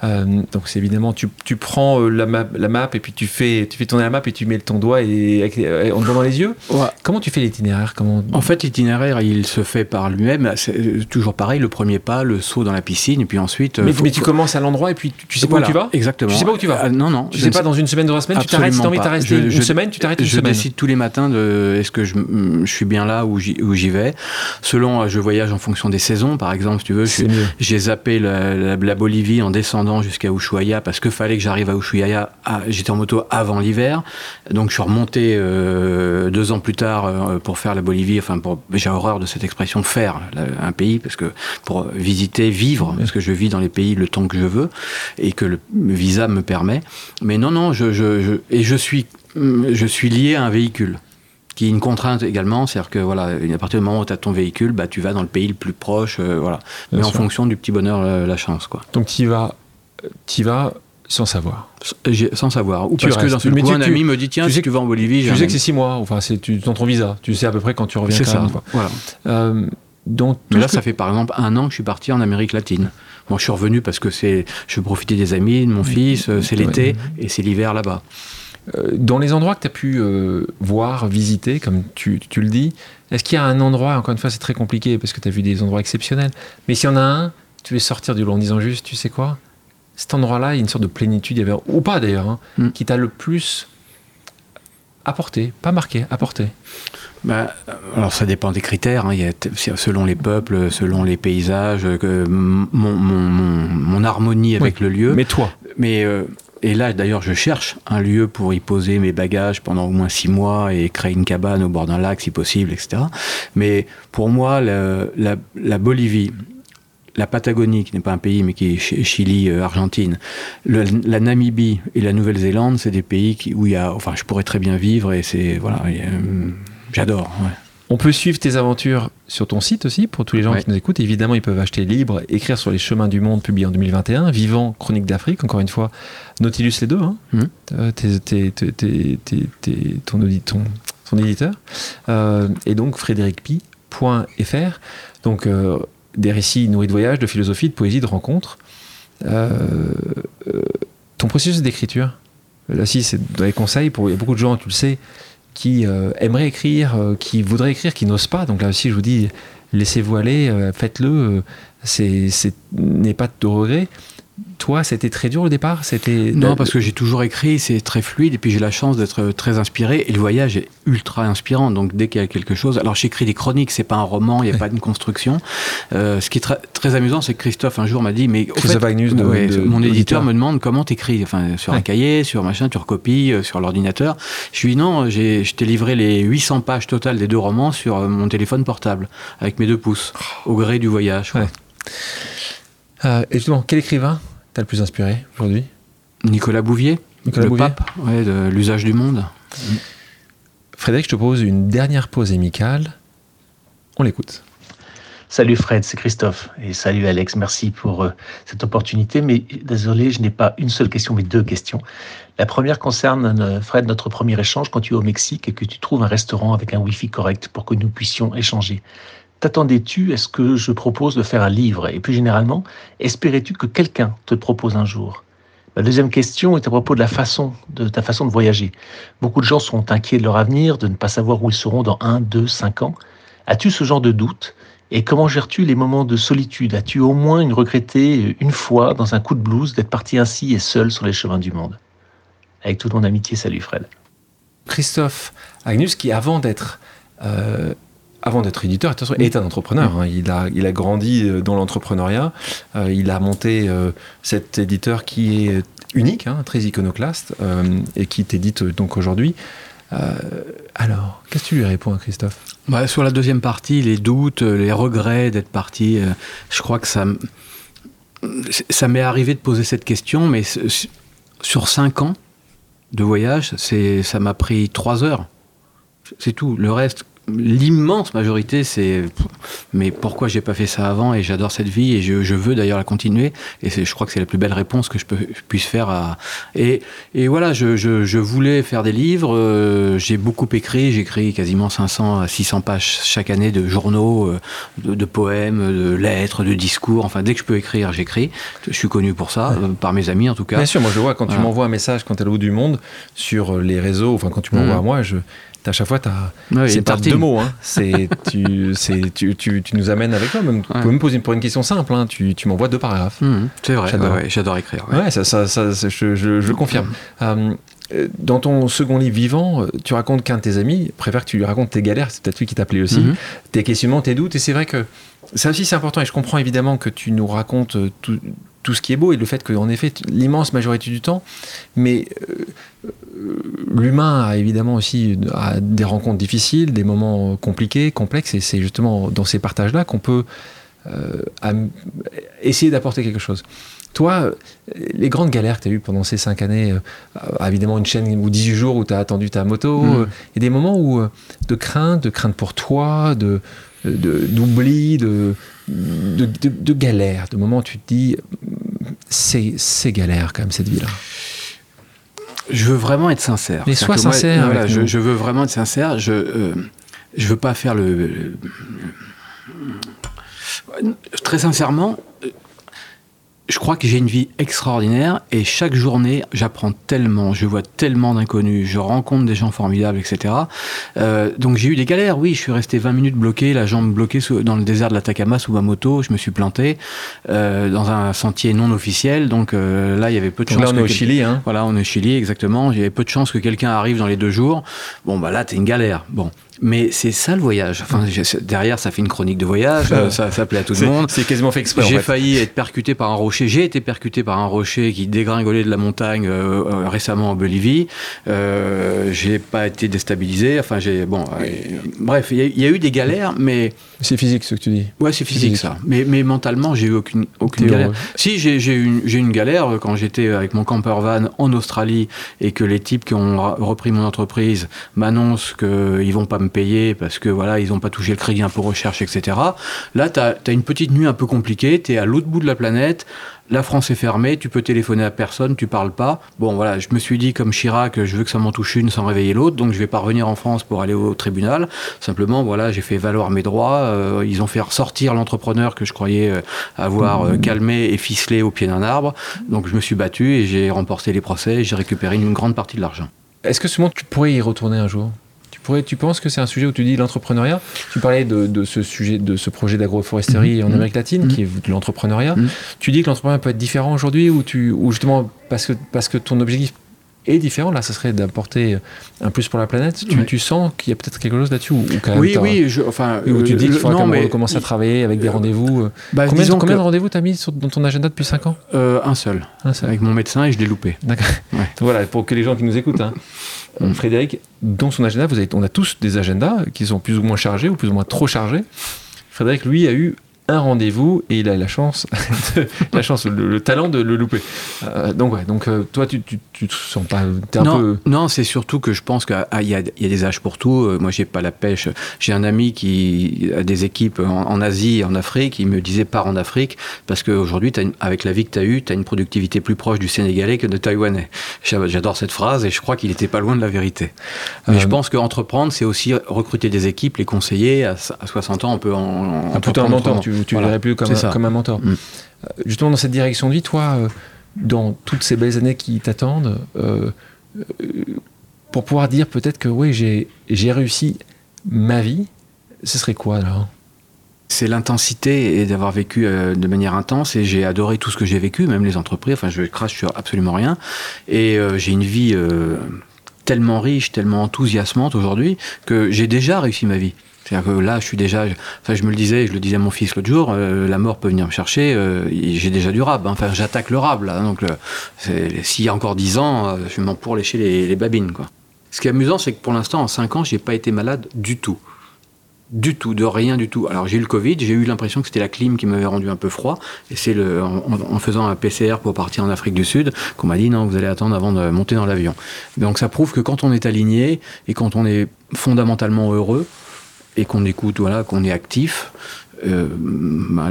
Euh, donc c'est évidemment, tu, tu prends euh, la map, la map et puis tu fais, tu fais tourner la map et tu mets ton doigt et, en devant les yeux. Comment tu fais l'itinéraire Comment... En fait, l'itinéraire, il se fait par lui-même. C'est toujours pareil, le premier pas, le saut dans la piscine, et puis ensuite... Mais, mais tu commences à l'endroit et puis tu, sais pas où tu vas Exactement. Tu sais pas où tu vas Non, non. Tu sais pas dans une semaine, dans la semaine, tu t'arrêtes, si t'as envie de rester une semaine, tu t'arrêtes une je semaine. Je décide tous les matins de est-ce que je, je suis bien là où j'y vais. Selon, je voyage en fonction des saisons, par exemple, si tu veux. J'ai zappé la, Bolivie en descendant jusqu'à Ushuaia parce que fallait que j'arrive à Ushuaia. J'étais en moto avant l'hiver, donc je suis remonté euh, deux ans plus tard euh, pour faire la Bolivie. Enfin, j'ai horreur de cette expression faire un pays parce que pour visiter, vivre, parce que je vis dans les pays le temps que je veux et que le visa me permet. Mais non, non, je, je et je suis, je suis lié à un véhicule qui est une contrainte également, c'est-à-dire que voilà, à partir du moment où tu as ton véhicule, bah, tu vas dans le pays le plus proche, euh, voilà. Mais en fonction du petit bonheur, la, chance, quoi. Donc tu vas, y vas sans savoir. Sans savoir. Ou parce que ce coup, un ami me dit tiens, tu si tu vas en Bolivie, tu sais que c'est six mois. Enfin, c'est tu dans ton visa. Tu sais à peu près quand tu reviens. C'est ça. Voilà. Euh, donc Mais là, ça fait par exemple un an que je suis parti en Amérique latine. Bon, je suis revenu parce que c'est, je profiter des amis, de mon fils. Euh, c'est l'été et c'est l'hiver là-bas. Euh, dans les endroits que tu as pu euh, voir, visiter, comme tu, le dis, est-ce qu'il y a un endroit, encore une fois c'est très compliqué parce que tu as vu des endroits exceptionnels, mais s'il y en a un, tu veux sortir du lot en disant juste, tu sais quoi Cet endroit-là, il y a une sorte de plénitude, ou pas d'ailleurs, hein, mm. qui t'a le plus apporté, pas marqué, apporté bah, alors ça dépend des critères, hein. il y a selon les peuples, selon les paysages, mon, harmonie avec le lieu. Mais toi Mais euh, et là, d'ailleurs, je cherche un lieu pour y poser mes bagages pendant au moins six mois et créer une cabane au bord d'un lac, si possible, etc. Mais pour moi, la, Bolivie, la Patagonie, qui n'est pas un pays, mais qui est Chili, euh, Argentine, la Namibie et la Nouvelle-Zélande, c'est des pays où il y a, enfin, je pourrais très bien vivre et c'est, voilà, euh, j'adore. On peut suivre tes aventures sur ton site aussi, pour tous les gens qui nous écoutent. Évidemment, ils peuvent acheter libre, écrire sur les chemins du monde, publié en 2021, Vivant, Chronique d'Afrique, encore une fois, Nautilus les deux, hein, mmh. euh, ton, éditeur. et donc, frédéricpi.fr. Donc, des récits nourris de voyages, de philosophie, de poésie, de rencontres. Euh, euh, ton processus d'écriture, là, si, c'est dans les conseils pour il y a beaucoup de gens, tu le sais, qui euh, aimeraient écrire, qui voudraient écrire, qui n'osent pas. Donc là aussi, je vous dis, laissez-vous aller, faites-le. c'est, n'est pas de regret toi, c'était très dur au départ C'était Non, parce que j'ai toujours écrit, c'est très fluide, et puis j'ai la chance d'être très inspiré, et le voyage est ultra inspirant, donc dès qu'il y a quelque chose... Alors j'écris des chroniques, c'est pas un roman, il n'y a pas une construction. Euh, ce qui est très, amusant, c'est que Christophe un jour m'a dit, mais... mon éditeur me demande comment t'écris, enfin sur un cahier, sur machin, tu recopies, euh, sur l'ordinateur. Je lui dis non, je t'ai livré les 800 pages totales des deux romans sur euh, mon téléphone portable, avec mes deux pouces, au gré du voyage. et justement, quel écrivain t'as le plus inspiré aujourd'hui Nicolas Bouvier, le pape de l'usage du monde. Frédéric, je te pose une dernière pause amicale. On l'écoute. Salut Fred, c'est Christophe. Et salut Alex, merci pour euh, cette opportunité. Mais désolé, je n'ai pas une seule question, mais deux questions. La première concerne, euh, Fred, notre premier échange quand tu es au Mexique et que tu trouves un restaurant avec un Wi-Fi correct pour que nous puissions échanger. T'attendais-tu à ce que je propose de faire un livre? Et plus généralement, espérais-tu que quelqu'un te propose un jour? La deuxième question est à propos de la façon, de ta façon de voyager. Beaucoup de gens sont inquiets de leur avenir, de ne pas savoir où ils seront dans un, deux, cinq ans. As-tu ce genre de doute? Et comment gères-tu les moments de solitude? As-tu au moins une regretté une fois, dans un coup de blues, d'être parti ainsi et seul sur les chemins du monde? Avec toute mon amitié, salut Fred. Christophe Agnus, qui avant d'être euh, avant d'être éditeur, attention, est un entrepreneur. Hein. Il, a, il a grandi euh, dans l'entrepreneuriat. Euh, il a monté euh, cet éditeur qui est unique, hein, très iconoclaste, et qui t'édite donc aujourd'hui. alors, qu'est-ce que tu lui réponds à Christophe? Bah, Sur la deuxième partie, les doutes, les regrets d'être parti, je crois que ça, ça m'est arrivé de poser cette question, mais sur cinq ans de voyage, ça m'a pris trois heures. C'est tout. Le reste, l'immense majorité, c'est mais pourquoi j'ai pas fait ça avant et j'adore cette vie et je, veux d'ailleurs la continuer et je crois que c'est la plus belle réponse que je, peux, puisse faire à et, et voilà je, je, voulais faire des livres euh, j'ai beaucoup écrit j'écris quasiment 500 à 600 pages chaque année de journaux euh, de, poèmes de lettres de discours enfin dès que je peux écrire j'écris. Je suis connu pour ça euh, par mes amis en tout cas. Bien sûr moi je vois quand tu m'envoies un message quand tu es au bout du monde sur les réseaux enfin quand tu m'envoies mmh. à moi je à chaque fois, c'est pas deux mots. Hein. Tu, tu, tu, tu, nous amènes avec toi. Même, Tu peux me poser pour une question simple. Hein. Tu, tu m'envoies deux paragraphes. Mmh, c'est vrai, j'adore, écrire. Ouais, ça, ça, ça, je, je, je confirme. Mmh. Euh, dans ton second livre vivant, tu racontes qu'un de tes amis préfère que tu lui racontes tes galères, c'est peut-être lui qui t'appelait aussi, mmh. tes questionnements, tes doutes, et c'est vrai que ça aussi c'est important, et je comprends évidemment que tu nous racontes tout, tout ce qui est beau et le fait qu'en effet, l'immense majorité du temps, mais euh, l'humain a évidemment aussi des rencontres difficiles, des moments compliqués, complexes, et c'est justement dans ces partages-là qu'on peut euh, essayer d'apporter quelque chose. Toi, les grandes galères que tu as eues pendant ces cinq années, euh, évidemment une chaîne ou 18 jours où tu as attendu ta moto, mm. y a des moments où, de crainte, de crainte pour toi, de, d'oubli, de, de, de, galère, de moments où tu te dis, c'est galère quand même cette vie-là. Je veux vraiment être sincère. Mais sois sincère. je, veux vraiment être sincère. Je euh, je veux pas faire le très sincèrement, je crois que j'ai une vie extraordinaire et chaque journée, j'apprends tellement, je vois tellement d'inconnus, je rencontre des gens formidables, etc. Euh, donc j'ai eu des galères, oui, je suis resté 20 minutes bloqué, la jambe bloquée dans le désert de l'Atacama sous ma moto, je me suis planté euh, dans un sentier non officiel, donc euh, là il y avait peu de chance. Là on est au Chili, hein Voilà, on est au Chili, exactement. Il y avait peu de chance que quelqu'un arrive dans les deux jours. Bon, bah là, t'es une galère. Bon, Mais c'est ça le voyage. Enfin, derrière, ça fait une chronique de voyage, ça, ça plaît à tout le monde. C'est quasiment fait exprès. J'ai failli être percuté par un rocher. J'ai été percuté par un rocher qui dégringolait de la montagne euh, euh, récemment en Bolivie. Euh, j'ai pas été déstabilisé. Enfin, j'ai bon. bref, il y, a eu des galères, mais c'est physique ce que tu dis. Ouais, c'est physique, ça. Mais, mais mentalement, j'ai eu aucune aucune galère. Si j'ai eu une galère quand j'étais avec mon camper van en Australie et que les types qui ont repris mon entreprise m'annoncent qu'ils vont pas me parce que voilà, ils n'ont pas touché le crédit impôt recherche, etc. Là, tu as, une petite nuit un peu compliquée, tu es à l'autre bout de la planète, la France est fermée, tu peux téléphoner à personne, tu parles pas. Bon, voilà, je me suis dit, comme Chirac, je veux que ça m'en touche une sans réveiller l'autre, donc je vais pas revenir en France pour aller au tribunal. Simplement, voilà, j'ai fait valoir mes droits. Euh, ils ont fait ressortir l'entrepreneur que je croyais euh, avoir euh, calmé et ficelé au pied d'un arbre. Donc je me suis battu et j'ai remporté les procès et j'ai récupéré une grande partie de l'argent. Est-ce que ce moment, tu pourrais y retourner un jour? Tu penses que c'est un sujet où tu dis l'entrepreneuriat? Tu parlais de, ce sujet, de ce projet d'agroforesterie en mhm. Amérique latine, qui est de l'entrepreneuriat. Mhm. Tu dis que l'entrepreneuriat peut être différent aujourd'hui, ou, tu, ou justement parce que, parce que ton objectif est différent. Là, ça serait d'apporter un plus pour la planète. Tu, sens qu'il y a peut-être quelque chose là-dessus ou, Oui, oui. Je, enfin, où tu dis qu'il faudra commencer à travailler avec des rendez-vous. Euh, bah, combien, combien de rendez-vous t'as mis dans ton agenda depuis 5 ans? Euh, un, seul. un, seul. Avec mon médecin et je l'ai loupé. D'accord. Voilà, pour que les gens qui nous écoutent. Hein. Mm. Frédéric, dans son agenda, vous avez, on a tous des agendas qui sont plus ou moins chargés ou plus ou moins trop chargés. Frédéric, lui, a eu un rendez-vous et il a la chance, la chance, le, talent de le louper. Euh, donc ouais, donc euh, toi tu, tu, tu, te sens pas, un non, peu. Non, c'est surtout que je pense qu'il y, y, a des âges pour tout. Euh, moi j'ai pas la pêche. J'ai un ami qui a des équipes en, Asie et en Afrique. Il me disait pars en Afrique parce qu'aujourd'hui avec la vie que tu as eue, tu as une productivité plus proche du Sénégalais que de Taïwanais. J'adore cette phrase et je crois qu'il était pas loin de la vérité. Mais je pense qu'entreprendre c'est aussi recruter des équipes, les conseiller. À, 60 ans on peut en, en tout un mentor. Tu tu, ne verrais plus comme, un, comme un mentor. Mm. Euh, justement, dans cette direction de vie, toi, euh, dans toutes ces belles années qui t'attendent, euh, pour pouvoir dire peut-être que oui, j'ai réussi ma vie, ce serait quoi alors? C'est l'intensité et d'avoir vécu de manière intense et j'ai adoré tout ce que j'ai vécu, même les entreprises. Enfin, je crache sur absolument rien et j'ai une vie tellement riche, tellement enthousiasmante aujourd'hui que j'ai déjà réussi ma vie. C'est-à-dire que là, je suis déjà. Enfin, je me le disais, je le disais à mon fils l'autre jour, euh, la mort peut venir me chercher, euh, j'ai déjà du rab. Hein. Enfin, j'attaque le rab, là. Donc, s'il y a encore 10 ans, euh, je m'en pour lécher les, babines, quoi. Ce qui est amusant, c'est que pour l'instant, en 5 ans, j'ai pas été malade du tout. Du tout, de rien du tout. Alors j'ai eu le Covid, j'ai eu l'impression que c'était la clim qui m'avait rendu un peu froid. Et c'est en, en, faisant un PCR pour partir en Afrique du Sud qu'on m'a dit non, vous allez attendre avant de monter dans l'avion. Donc ça prouve que quand on est aligné et quand on est fondamentalement heureux, et qu'on écoute, voilà, qu'on est actif, euh, bah,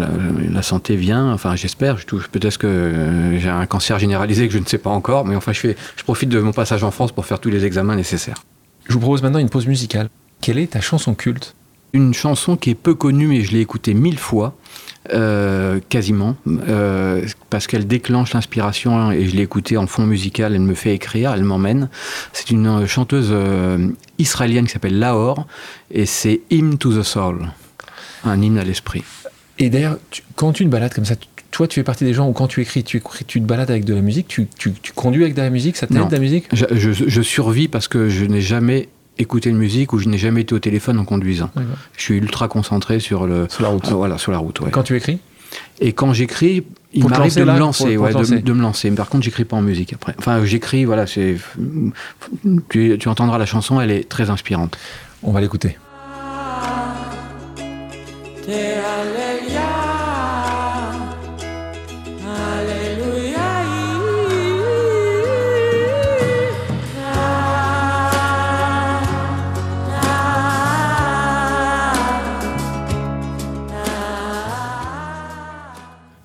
la, santé vient. Enfin, j'espère. Peut-être que euh, j'ai un cancer généralisé que je ne sais pas encore, mais enfin, je, fais, je profite de mon passage en France pour faire tous les examens nécessaires. Je vous propose maintenant une pause musicale. Quelle est ta chanson culte? Une chanson qui est peu connue, mais je l'ai écoutée mille fois. Euh, quasiment, euh, parce qu'elle déclenche l'inspiration et je l'ai écoutée en fond musical, elle me fait écrire, elle m'emmène. C'est une euh, chanteuse israélienne qui s'appelle Lahore et c'est Hymn to the Soul, un hymne à l'esprit. Et d'ailleurs, quand tu te balades comme ça, toi, tu fais partie des gens où quand tu écris, tu, tu te balades avec de la musique, tu, tu, conduis avec de la musique, ça t'aide de la musique? Je, je, je, survis parce que je n'ai jamais écouter une musique où je n'ai jamais été au téléphone en conduisant. Je suis ultra concentré sur le sur la route. Euh, voilà, sur la route. Quand tu écris? Et quand j'écris, il m'arrive de me lancer, ouais, de, me lancer. Mais par contre, j'écris pas en musique après. Enfin, j'écris, voilà, c'est. Tu, tu entendras la chanson, elle est très inspirante. On va l'écouter.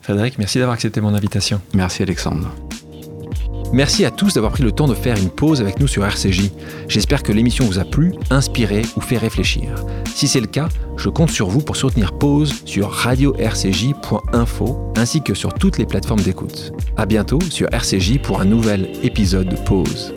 Frédéric, merci d'avoir accepté mon invitation. Merci Alexandre. Merci à tous d'avoir pris le temps de faire une pause avec nous sur RCJ. J'espère que l'émission vous a plu, inspiré ou fait réfléchir. Si c'est le cas, je compte sur vous pour soutenir Pause sur radio-rcj.info ainsi que sur toutes les plateformes d'écoute. À bientôt sur RCJ pour un nouvel épisode de Pause.